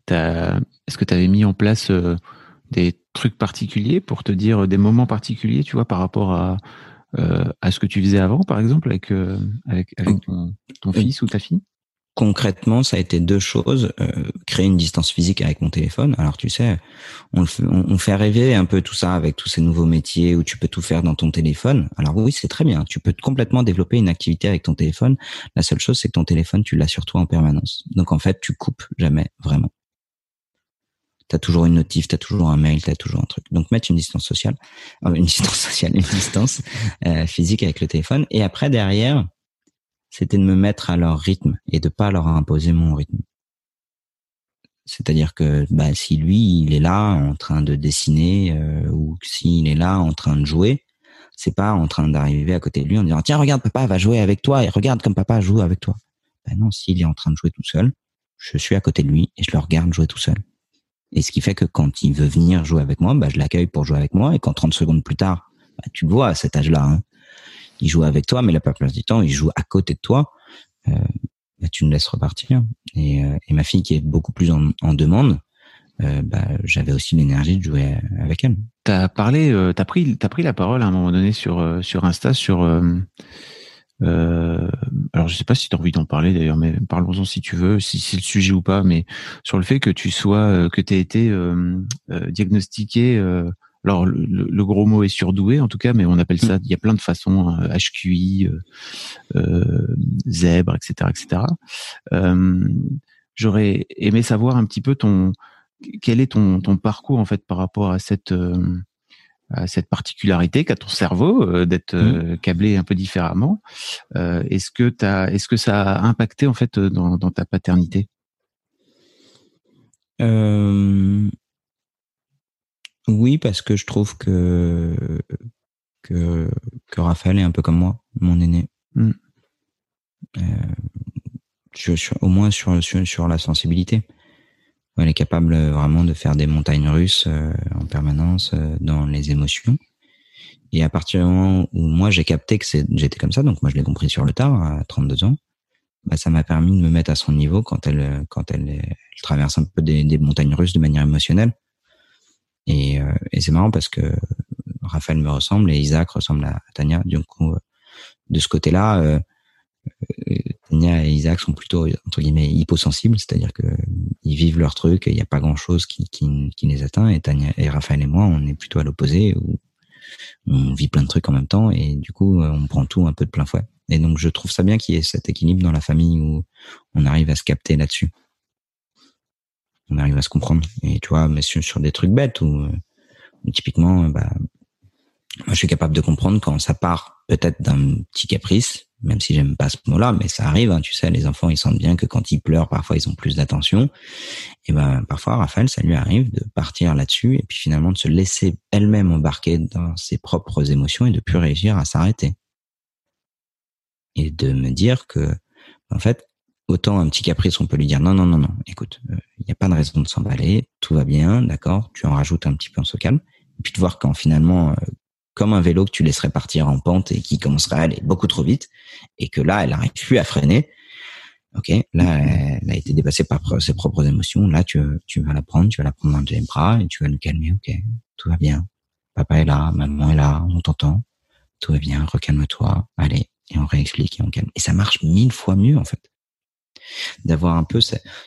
Est-ce que tu avais mis en place euh, des trucs particuliers pour te dire euh, des moments particuliers, tu vois, par rapport à, euh, à ce que tu faisais avant, par exemple, avec, avec, avec ton, fils ou ta fille? Concrètement, ça a été deux choses. créer une distance physique avec mon téléphone. Alors tu sais, on, on, fait rêver un peu tout ça avec tous ces nouveaux métiers où tu peux tout faire dans ton téléphone. Alors oui, c'est très bien. Tu peux complètement développer une activité avec ton téléphone. La seule chose, c'est que ton téléphone, tu l'as sur toi en permanence. Donc en fait, tu coupes jamais vraiment t'as toujours une notif, t'as toujours un mail, t'as toujours un truc. Donc mettre une distance sociale, euh, une distance sociale, une distance euh, physique avec le téléphone. Et après derrière, c'était de me mettre à leur rythme et de pas leur imposer mon rythme. C'est-à-dire que bah, si lui il est là en train de dessiner euh, ou s'il est là en train de jouer, c'est pas en train d'arriver à côté de lui en disant tiens regarde papa va jouer avec toi et regarde comme papa joue avec toi. Ben non, s'il est en train de jouer tout seul, je suis à côté de lui et je le regarde jouer tout seul. Et ce qui fait que quand il veut venir jouer avec moi, bah, je l'accueille pour jouer avec moi. Et quand 30 secondes plus tard, bah, tu le vois à cet âge-là, hein, il joue avec toi, mais la plupart du temps, il joue à côté de toi. Euh, bah, tu me laisses repartir. Et, euh, et, ma fille, qui est beaucoup plus en, en demande, euh, bah, j'avais aussi l'énergie de jouer avec elle. T'as parlé, euh, t'as pris, t'as pris la parole à un moment donné sur euh, sur Insta sur euh, alors je sais pas si tu as envie d'en parler d'ailleurs, mais parlons-en si tu veux, si c'est le sujet ou pas, mais sur le fait que tu sois, euh, que tu aies été euh, euh diagnostiqué. Euh, alors le, gros mot est surdoué en tout cas, mais on appelle ça. Il y a plein de façons HQI, zèbre, etc., etc. J'aurais aimé savoir un petit peu ton quel est ton, ton parcours en fait par rapport à cette cette particularité qu'a ton cerveau euh, d'être mmh. euh, câblé un peu différemment. Euh, est-ce que est-ce que ça a impacté en fait dans, dans ta paternité? Oui, parce que je trouve que que, que Raphaël est un peu comme moi, mon aîné. Mmh. Je, au moins sur, sur, sur la sensibilité elle est capable euh, vraiment de faire des montagnes russes euh, en permanence euh, dans les émotions. Et à partir du moment où moi j'ai capté que j'étais comme ça, donc moi je l'ai compris sur le tard à 32 ans, bah, ça m'a permis de me mettre à son niveau quand elle quand elle, elle traverse un peu des, des, montagnes russes de manière émotionnelle. Et, et c'est marrant parce que Raphaël me ressemble et Isaac ressemble à, Tania. Du coup, de ce côté-là, Tania et Isaac sont plutôt entre guillemets hyposensibles, c'est-à-dire que ils vivent leur truc, il n'y a pas grand-chose qui, qui, qui, les atteint. Et Tania et Raphaël et moi, on est plutôt à l'opposé où on vit plein de trucs en même temps et du coup on prend tout un peu de plein fouet. Et donc je trouve ça bien qu'il y ait cet équilibre dans la famille où on arrive à se capter là-dessus. On arrive à se comprendre. Et tu vois, mais sur, sur des trucs bêtes où typiquement, bah, moi je suis capable de comprendre quand ça part peut-être d'un petit caprice même si j'aime pas ce mot-là, mais ça arrive, hein, tu sais, les enfants, ils sentent bien que quand ils pleurent, parfois, ils ont plus d'attention. Et ben, parfois, Raphaël, ça lui arrive de partir là-dessus et puis finalement de se laisser elle-même embarquer dans ses propres émotions et de plus réussir à s'arrêter. Et de me dire que, en fait, autant un petit caprice, on peut lui dire non, non, non, non, écoute, il euh, n'y a pas de raison de s'emballer, tout va bien, d'accord, tu en rajoutes un petit peu, en se calme. Et puis de voir quand finalement, euh, comme un vélo que tu laisserais partir en pente et qui commencerait à aller beaucoup trop vite et que là, elle n'arrive plus à freiner. Ok, là, elle a été dépassée par ses propres émotions. Là, tu, tu vas la prendre, tu vas la prendre dans tes bras et tu vas nous calmer. Ok, tout va bien. Papa est là, maman est là, on t'entend. Tout va bien, recalme-toi. Allez, et on réexplique et on calme. Et ça marche mille fois mieux, en fait d'avoir un peu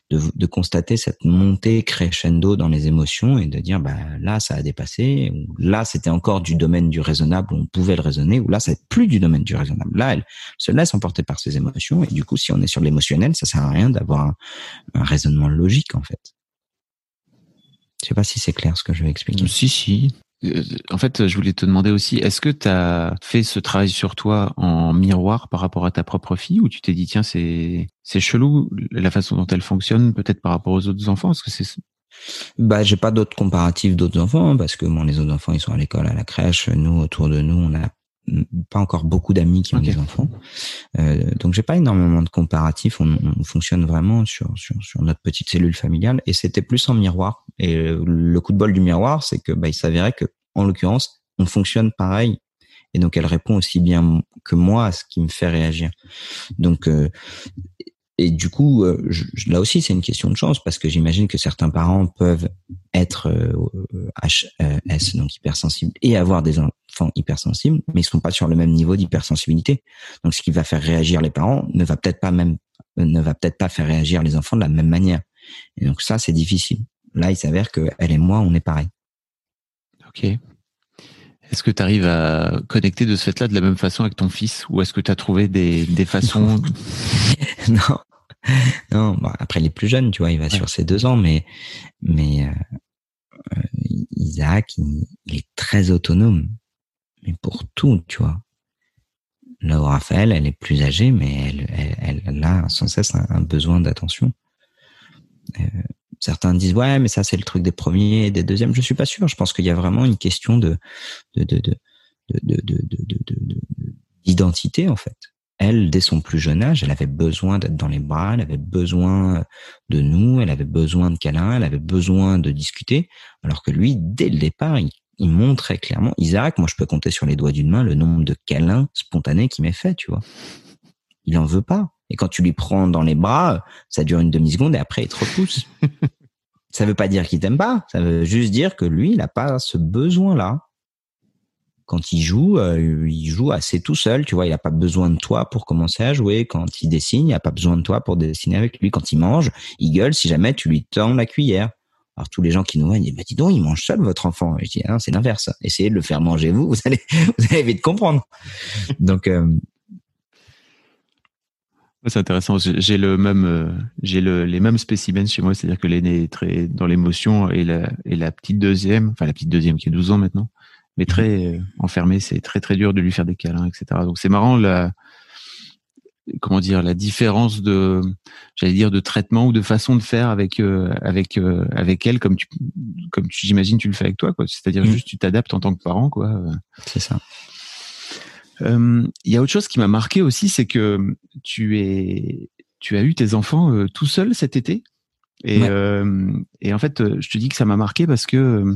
de, de, constater cette montée crescendo dans les émotions et de dire bah là ça a dépassé ou là c'était encore du domaine du raisonnable où on pouvait le raisonner ou là c'est plus du domaine du raisonnable. Là elle se laisse emporter par ses émotions et du coup si on est sur l'émotionnel ça sert à rien d'avoir un, un, raisonnement logique en fait. Je sais pas si c'est clair ce que je vais expliquer. Si si en fait, je voulais te demander aussi, est-ce que tu as fait ce travail sur toi en miroir par rapport à ta propre fille ou tu t'es dit, tiens, c'est, c'est chelou la façon dont elle fonctionne peut-être par rapport aux autres enfants Est-ce que c'est... Bah, j'ai pas d'autres comparatifs d'autres enfants hein, parce que bon, les autres enfants ils sont à l'école, à la crèche. Nous autour de nous, on a pas encore beaucoup d'amis qui ont des enfants, euh, donc j'ai pas énormément de comparatifs. On, on, fonctionne vraiment sur, sur, sur notre petite cellule familiale et c'était plus en miroir. Et le coup de bol du miroir, c'est que bah, il s'avérait que en l'occurrence, on fonctionne pareil et donc elle répond aussi bien que moi à ce qui me fait réagir. Donc euh, et du coup, euh, je, là aussi, c'est une question de chance parce que j'imagine que certains parents peuvent être HS, euh, donc hypersensibles, et avoir des enfants hypersensibles, mais ils sont pas sur le même niveau d'hypersensibilité. Donc, ce qui va faire réagir les parents ne va peut-être pas même ne va peut-être pas faire réagir les enfants de la même manière. Et donc ça, c'est difficile. Là, il s'avère que elle et moi, on est pareil. Ok. Est-ce que tu arrives à connecter de ce fait-là de la même façon avec ton fils ou est-ce que tu as trouvé des, des [laughs] façons [laughs] Non. Non, bah, après il est plus jeune, tu vois, il va sur ses deux ans, mais mais euh, euh, Isaac, il, est très autonome, mais pour tout, tu vois. Là Raphaël, elle est plus âgée, mais elle, elle, elle a sans cesse un, besoin d'attention. Euh, certains disent ouais mais ça c'est le truc des premiers et des deuxièmes je suis pas sûr je pense qu'il y a vraiment une question de d'identité en fait elle dès son plus jeune âge elle avait besoin d'être dans les bras elle avait besoin de nous elle avait besoin de câlins elle avait besoin de discuter alors que lui dès le départ il, il montrait clairement Isaac moi je peux compter sur les doigts d'une main le nombre de câlins spontanés qu'il m'est fait tu vois il en veut pas et quand tu lui prends dans les bras, ça dure une demi-seconde et après il te repousse. [laughs] ça veut pas dire qu'il t'aime pas. Ça veut juste dire que lui, il n'a pas ce besoin-là. Quand il joue, euh, il joue assez tout seul. Tu vois, il n'a pas besoin de toi pour commencer à jouer. Quand il dessine, il n'a pas besoin de toi pour dessiner avec lui. Quand il mange, il gueule si jamais tu lui tends la cuillère. Alors tous les gens qui nous voient, ils disent, bah, dis donc, il mange seul votre enfant. je dis, ah, c'est l'inverse. Essayez de le faire manger vous, vous allez, [laughs] vous allez vite comprendre. Donc, euh, c'est intéressant. J'ai le même, euh, j'ai le, les mêmes spécimens chez moi, c'est-à-dire que l'aîné est très dans l'émotion et la, et la petite deuxième, enfin la petite deuxième qui a 12 ans maintenant, mais mhm. très euh, enfermée. C'est très très dur de lui faire des câlins, etc. Donc c'est marrant la, comment dire, la différence de, j'allais dire, de traitement ou de façon de faire avec euh, avec avec elle, comme tu, comme tu, j'imagine, tu le fais avec toi, quoi. C'est-à-dire mhm. juste tu t'adaptes en tant que parent, quoi. C'est ça. Euh, il y a autre chose qui m'a marqué aussi, c'est que tu es, tu as eu tes enfants euh, tout seul cet été. Et, euh, et en fait, je te dis que ça m'a marqué parce que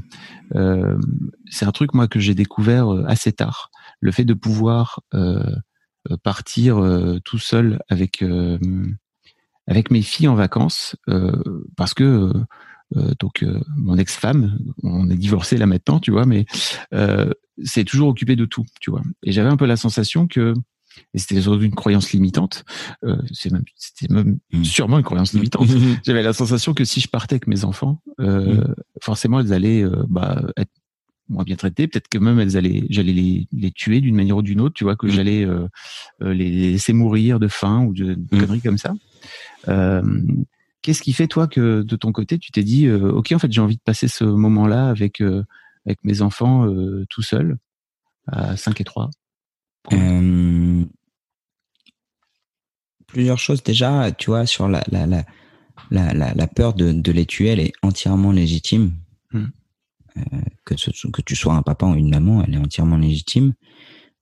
c'est un truc moi que j'ai découvert assez tard. Le fait de pouvoir partir tout seul avec avec mes filles en vacances, parce que euh, donc euh, mon ex-femme, on est divorcé là maintenant, tu vois, mais euh, c'est toujours occupé de tout, tu vois. Et j'avais un peu la sensation que et c'était une croyance limitante. Euh, c'est même, c'était même mmh. sûrement une croyance limitante. Mmh. J'avais la sensation que si je partais avec mes enfants, euh, mmh. forcément elles allaient bah, être moins bien traitées. Peut-être que même elles allaient, j'allais les, les tuer d'une manière ou d'une autre. Tu vois que j'allais euh, les laisser mourir de faim ou de, de conneries comme ça. Qu'est-ce qui fait toi que de ton côté tu t'es dit euh, ok en fait j'ai envie de passer ce moment-là avec euh, avec mes enfants euh, tout seul à 5 et 3 Plusieurs choses déjà tu vois sur la la la la, la, peur de, de les tuer elle est entièrement légitime hmm. Que ce, que tu sois un papa ou une maman elle est entièrement légitime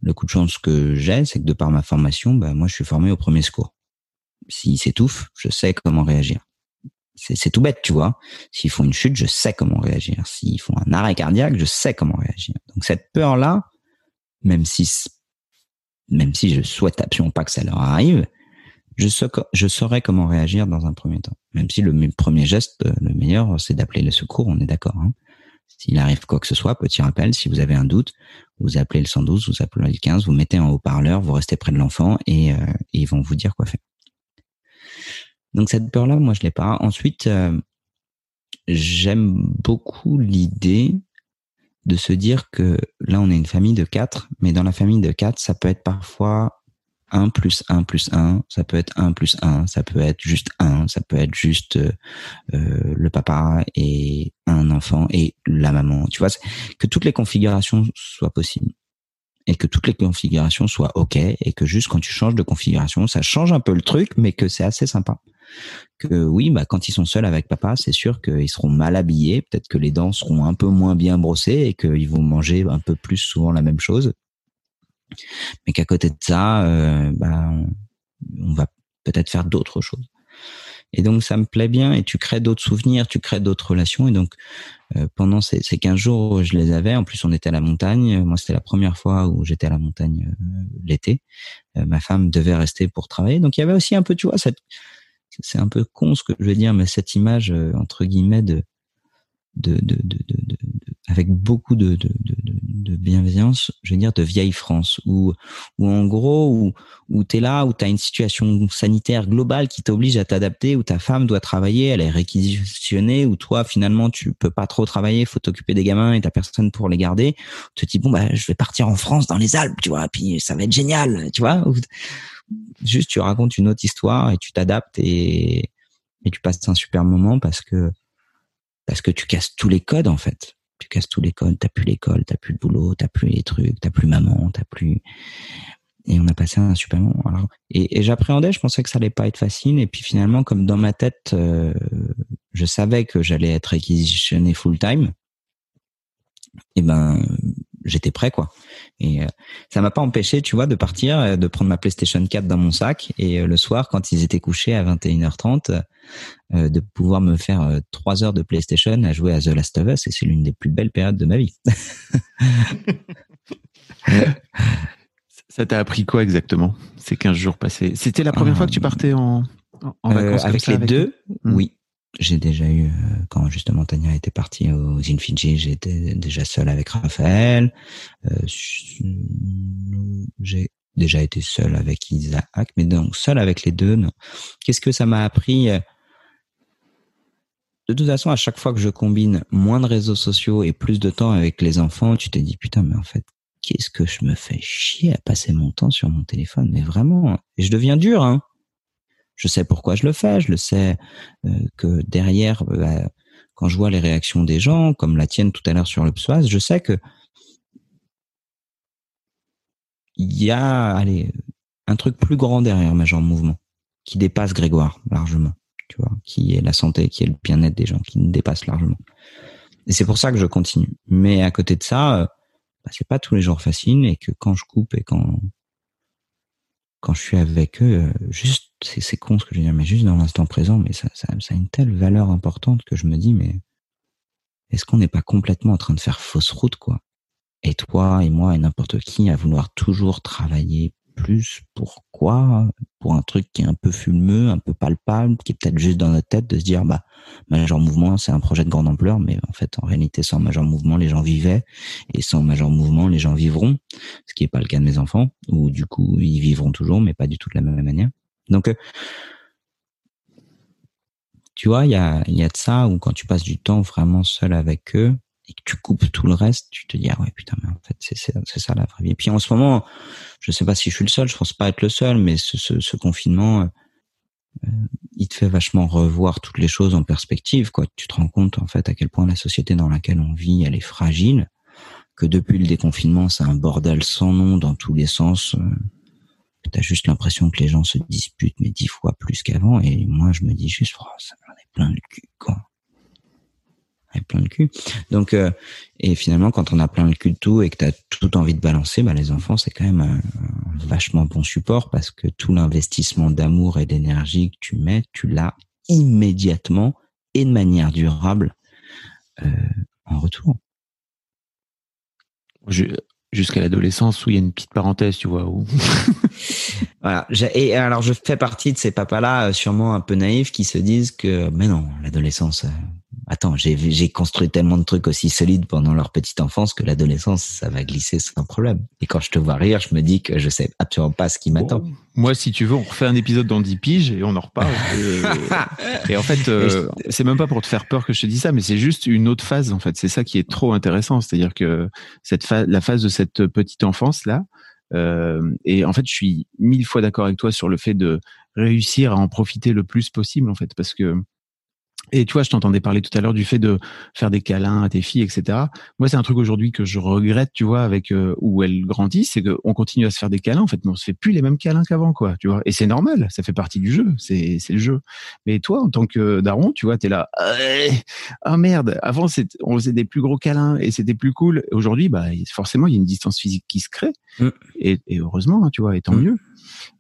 le coup de chance que j'ai c'est que de par ma formation bah, moi je suis formé au premier secours s'ils s'étouffent, je sais comment réagir c'est tout bête, tu vois. S'ils font une chute, je sais comment réagir. S'ils font un arrêt cardiaque, je sais comment réagir. Donc cette peur-là, même si même si je souhaite absolument pas que ça leur arrive, je saurais comment réagir dans un premier temps. Même si le premier geste, euh, le meilleur, c'est d'appeler le secours, on est d'accord. Hein. S'il arrive quoi que ce soit, petit rappel, si vous avez un doute, vous appelez le 112, vous appelez le 15, vous mettez en haut-parleur, vous restez près de l'enfant et, euh, ils vont vous dire quoi faire. Donc cette peur-là, moi, je l'ai pas. Ensuite, euh, j'aime beaucoup l'idée de se dire que là, on est une famille de quatre, mais dans la famille de quatre, ça peut être parfois 1 plus 1 plus 1, ça peut être 1 plus 1, ça peut être juste 1, ça peut être juste euh, euh, le papa et un enfant et la maman. Tu vois, que toutes les configurations soient possibles et que toutes les configurations soient OK et que juste quand tu changes de configuration, ça change un peu le truc, mais que c'est assez sympa que oui, bah, quand ils sont seuls avec papa, c'est sûr qu'ils seront mal habillés, peut-être que les dents seront un peu moins bien brossées et qu'ils vont manger un peu plus souvent la même chose. Mais qu'à côté de ça, euh, bah, on va peut-être faire d'autres choses. Et donc ça me plaît bien et tu crées d'autres souvenirs, tu crées d'autres relations. Et donc euh, pendant ces, ces 15 jours, je les avais. En plus, on était à la montagne. Moi, c'était la première fois où j'étais à la montagne euh, l'été. ma femme devait rester pour travailler. Donc il y avait aussi un peu, tu vois, cette, c'est un peu con ce que je veux dire, mais cette image euh, entre guillemets de de, de, de, de, avec beaucoup de, bienveillance, je veux dire de vieille France, où, où en gros, où, où tu es là, où tu as une situation sanitaire globale qui t'oblige à t'adapter, où ta femme doit travailler, elle est réquisitionnée, où toi finalement tu peux pas trop travailler, faut t'occuper des gamins et t'as personne pour les garder, tu te dis bon bah je vais partir en France dans les Alpes, tu vois, puis ça va être génial, tu vois. Juste tu racontes une autre histoire et tu t'adaptes et, et tu passes un super moment parce que parce que tu casses tous les codes en fait. Tu casses tous les codes. T'as plus l'école, t'as plus le boulot, t'as plus les trucs, t'as plus maman, t'as plus. Et on a passé un super moment. Et, j'appréhendais, je pensais que ça allait pas être facile. Et puis finalement, comme dans ma tête, euh, je savais que j'allais être réquisitionné full time. Et ben, j'étais prêt quoi. Et euh, ça m'a pas empêché, tu vois, de partir, euh, de prendre ma PlayStation 4 dans mon sac et euh, le soir quand ils étaient couchés à 21h30 de pouvoir me faire trois heures de PlayStation à jouer à The Last of Us et c'est l'une des plus belles périodes de ma vie. [laughs] ça t'a appris quoi exactement ces 15 jours passés? C'était la première fois que tu partais en, en vacances avec les deux hmm. Oui, j'ai déjà eu, euh, quand justement Tania était partie aux îles Fidji, j'étais déjà seul avec Raphaël. Euh, j'ai déjà été seul avec Isaac, mais donc seul avec les deux. Qu'est-ce que ça m'a appris De toute façon, à chaque fois que je combine moins de réseaux sociaux et plus de temps avec les enfants, tu te dis putain, mais en fait, qu'est-ce que je me fais chier à passer mon temps sur mon téléphone? Mais vraiment, et je deviens dur, hein je sais pourquoi je le fais, je le sais euh, que derrière, euh, bah, quand je vois les réactions des gens, comme la tienne tout à l'heure sur le psoas, je sais que il y a, allez, un truc plus grand derrière ma jambe mouvement, qui dépasse Grégoire largement, tu vois, qui est la santé, qui est le bien-être des gens, qui me dépasse largement. Et c'est pour ça que je continue. Mais à côté de ça, euh, bah, c'est pas tous les jours facile et que quand je coupe et quand quand je suis avec eux, euh, juste, c'est con ce que je veux dire, mais juste dans l'instant présent, mais ça, ça, ça, a une telle valeur importante que je me dis, mais est-ce qu'on n'est pas complètement en train de faire fausse route, quoi? Et toi et moi et n'importe qui à vouloir toujours travailler plus. Pourquoi Pour un truc qui est un peu fumeux, un peu palpable, qui est peut-être juste dans notre tête de se dire, bah, Major Mouvement, c'est un projet de grande ampleur, mais en fait, en réalité, sans Major Mouvement, les gens vivaient, et sans Major Mouvement, les gens vivront, ce qui n'est pas le cas de mes enfants, ou du coup, ils vivront toujours, mais pas du tout de la même manière. Donc, euh, tu vois, il y a, y a de ça, où quand tu passes du temps vraiment seul avec eux, et que tu coupes tout le reste, tu te dis ah ouais putain mais en fait c'est c'est ça la vraie vie. Et puis en ce moment, je sais pas si je suis le seul, je pense pas être le seul, mais ce, ce, ce confinement, euh, il te fait vachement revoir toutes les choses en perspective. Quoi, tu te rends compte en fait à quel point la société dans laquelle on vit, elle est fragile, que depuis le déconfinement, c'est un bordel sans nom dans tous les sens. Euh, tu as juste l'impression que les gens se disputent mais dix fois plus qu'avant. Et moi, je me dis juste, oh, ça m'en est plein le cul, quoi avec plein de cul. Donc, euh, et finalement, quand on a plein de cul de tout et que tu as tout envie de balancer, bah, les enfants, c'est quand même un, vachement bon support parce que tout l'investissement d'amour et d'énergie que tu mets, tu l'as immédiatement et de manière durable euh, en retour. Jusqu'à l'adolescence où il y a une petite parenthèse, tu vois. Où... [laughs] [laughs] voilà. Et alors, je fais partie de ces papas-là, euh, sûrement un peu naïfs, qui se disent que, mais non, l'adolescence, attends, j'ai construit tellement de trucs aussi solides pendant leur petite enfance que l'adolescence, ça va glisser sans problème. Et quand je te vois rire, je me dis que je sais absolument pas ce qui m'attend. moi, si tu veux, on refait un épisode dans 10 piges et on en reparle. [laughs] et, en fait, euh, c'est même pas pour te faire peur que je te dis ça, mais c'est juste une autre phase, en fait. C'est ça qui est trop intéressant. C'est-à-dire que cette phase, la phase de cette petite enfance, là, euh, et en fait, je suis mille fois d'accord avec toi sur le fait de réussir à en profiter le plus possible, en fait, parce que et tu vois, je t'entendais parler tout à l'heure du fait de faire des câlins à tes filles, etc. Moi, c'est un truc aujourd'hui que je regrette, tu vois, avec euh, où elles grandissent, c'est qu'on continue à se faire des câlins, en fait, mais on se fait plus les mêmes câlins qu'avant, quoi, tu vois. Et c'est normal, ça fait partie du jeu, c'est c'est le jeu. Mais toi, en tant que daron, tu vois, t'es là, ah oh, merde, avant on faisait des plus gros câlins et c'était plus cool. Aujourd'hui, bah forcément, il y a une distance physique qui se crée, mm. et, et, heureusement, hein, tu vois, et tant mm. mieux.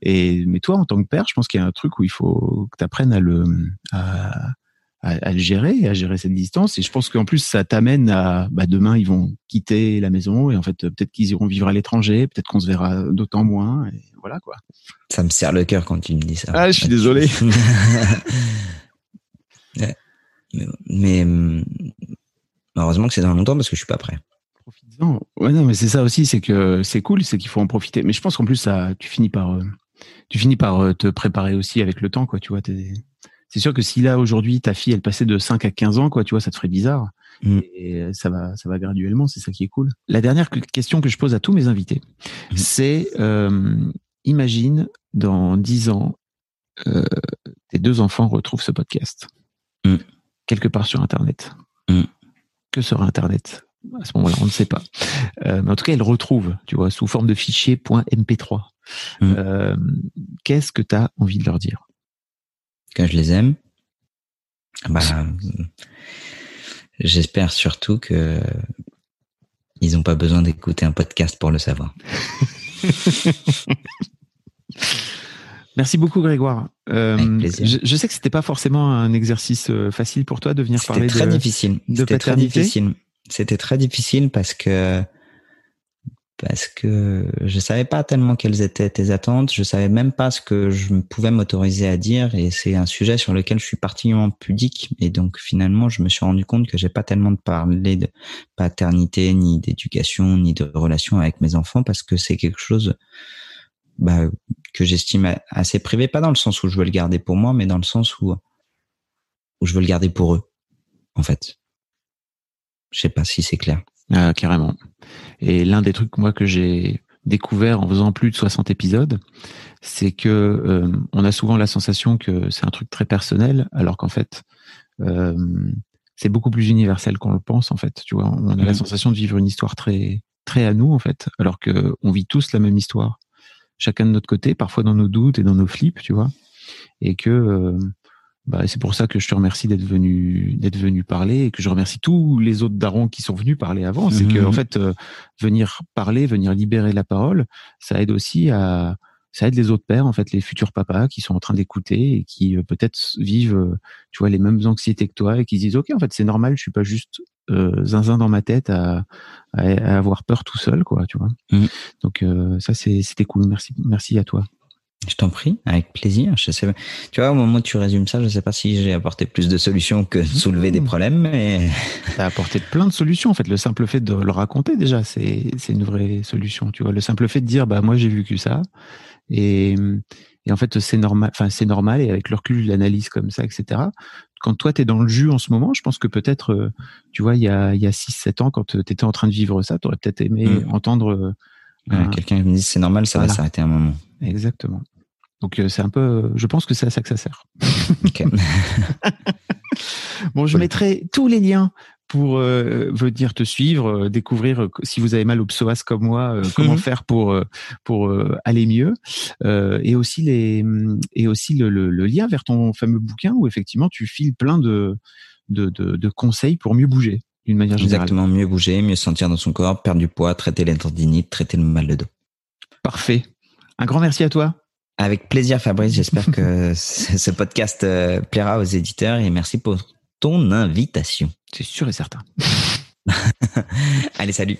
Et mais toi, en tant que père, je pense qu'il y a un truc où il faut que tu apprennes à le à, à, à, le gérer, à gérer cette distance. Et je pense qu'en plus, ça t'amène à, bah, demain, ils vont quitter la maison et en fait, peut-être qu'ils iront vivre à l'étranger, peut-être qu'on se verra d'autant moins. Et voilà quoi. Ça me serre le cœur quand tu me dis ça. Ah, je suis désolé. [laughs] mais, hum, heureusement que c'est dans longtemps parce que je suis pas prêt. Non, ouais, non, mais c'est ça aussi, c'est que c'est cool, c'est qu'il faut en profiter. Mais je pense qu'en plus, ça, tu finis par, euh, tu finis par euh, te préparer aussi avec le temps, quoi. Tu vois, c'est sûr que si là aujourd'hui ta fille elle passait de 5 à 15 ans, quoi, tu vois, ça te ferait bizarre. Mm. Et ça va, ça va graduellement, c'est ça qui est cool. La dernière question que je pose à tous mes invités, mm. c'est euh, imagine dans 10 ans, tes deux enfants retrouvent ce podcast mm. quelque part sur Internet. Que sera Internet à ce moment-là, on ne sait pas. Euh, mais en tout cas, elle retrouve, tu vois, sous forme de fichier .mp3. Mm. Euh, Qu'est-ce que tu as envie de leur dire? Que je les aime. Bah, j'espère surtout que ils n'ont pas besoin d'écouter un podcast pour le savoir. [laughs] Merci beaucoup Grégoire. Euh, je, je, sais que c'était pas forcément un exercice euh, facile pour toi de venir parler très de, difficile. de paternité. Très difficile c'était très difficile parce que parce que je savais pas tellement quelles étaient tes attentes, je savais même pas ce que je pouvais m'autoriser à dire et c'est un sujet sur lequel je suis particulièrement pudique et donc finalement je me suis rendu compte que j'ai pas tellement de parler de paternité ni d'éducation ni de relation avec mes enfants parce que c'est quelque chose bah, que j'estime assez privé, pas dans le sens où je veux le garder pour moi, mais dans le sens où où je veux le garder pour eux en fait. Je sais pas si c'est clair. Ah, carrément. Et l'un des trucs moi que j'ai découvert en faisant plus de 60 épisodes, c'est que euh, on a souvent la sensation que c'est un truc très personnel, alors qu'en fait, euh, c'est beaucoup plus universel qu'on le pense. En fait, tu vois, on a la mmh. sensation de vivre une histoire très très à nous en fait, alors que on vit tous la même histoire, chacun de notre côté, parfois dans nos doutes et dans nos flips, tu vois, et que euh, bah, c'est pour ça que je te remercie d'être venu d'être venu parler et que je remercie tous les autres darons qui sont venus parler avant. C'est que en mhm. fait, euh, venir parler, venir libérer la parole, ça aide aussi à ça aide les autres pères, en fait, les futurs papas qui sont en train d'écouter et qui euh, peut-être vivent, euh, tu vois, les mêmes anxiétés que toi et qui se disent, ok, en fait, c'est normal, je suis pas juste zinzin dans ma tête à, à, avoir peur tout seul, quoi, tu vois. Mhm. Donc ça, c'était cool. Merci, merci à toi. Je t'en prie, avec plaisir. Je sais, tu vois, au moment où tu résumes ça, je ne sais pas si j'ai apporté plus de solutions que soulever des problèmes, mais. [laughs] as apporté plein de solutions. En fait, le simple fait de le raconter, déjà, c'est, c'est une vraie solution. Tu vois, le simple fait de dire, bah, moi, j'ai vécu ça. Et, et en fait, c'est normal, enfin, c'est normal. Et avec le recul, l'analyse comme ça, etc. Quand toi, tu es dans le jus en ce moment, je pense que peut-être, euh, tu vois, il y a, il y a 6, 7 ans, quand tu étais en train de vivre ça, tu aurais peut-être aimé mm. entendre, euh, quelqu'un qui me dit, c'est normal, ça va s'arrêter un moment. Exactement. Donc euh, c'est un peu, je pense que c'est à ça que ça sert. [laughs] bon, je mettrai tous les liens pour euh, venir te suivre, euh, découvrir si vous avez mal au psoas comme moi, comment mhm. faire pour pour aller mieux, et aussi les et aussi le, le, lien vers ton fameux bouquin où effectivement tu files plein de de, de, de conseils pour mieux bouger d'une manière générale. Exactement, mieux bouger, mieux sentir dans son corps, perdre du poids, traiter les tendinites, traiter le mal de dos. Parfait. Un grand merci à toi. Avec plaisir, Fabrice. J'espère que ce podcast euh, plaira aux éditeurs et merci pour ton invitation. C'est sûr et certain. [laughs] Allez, salut.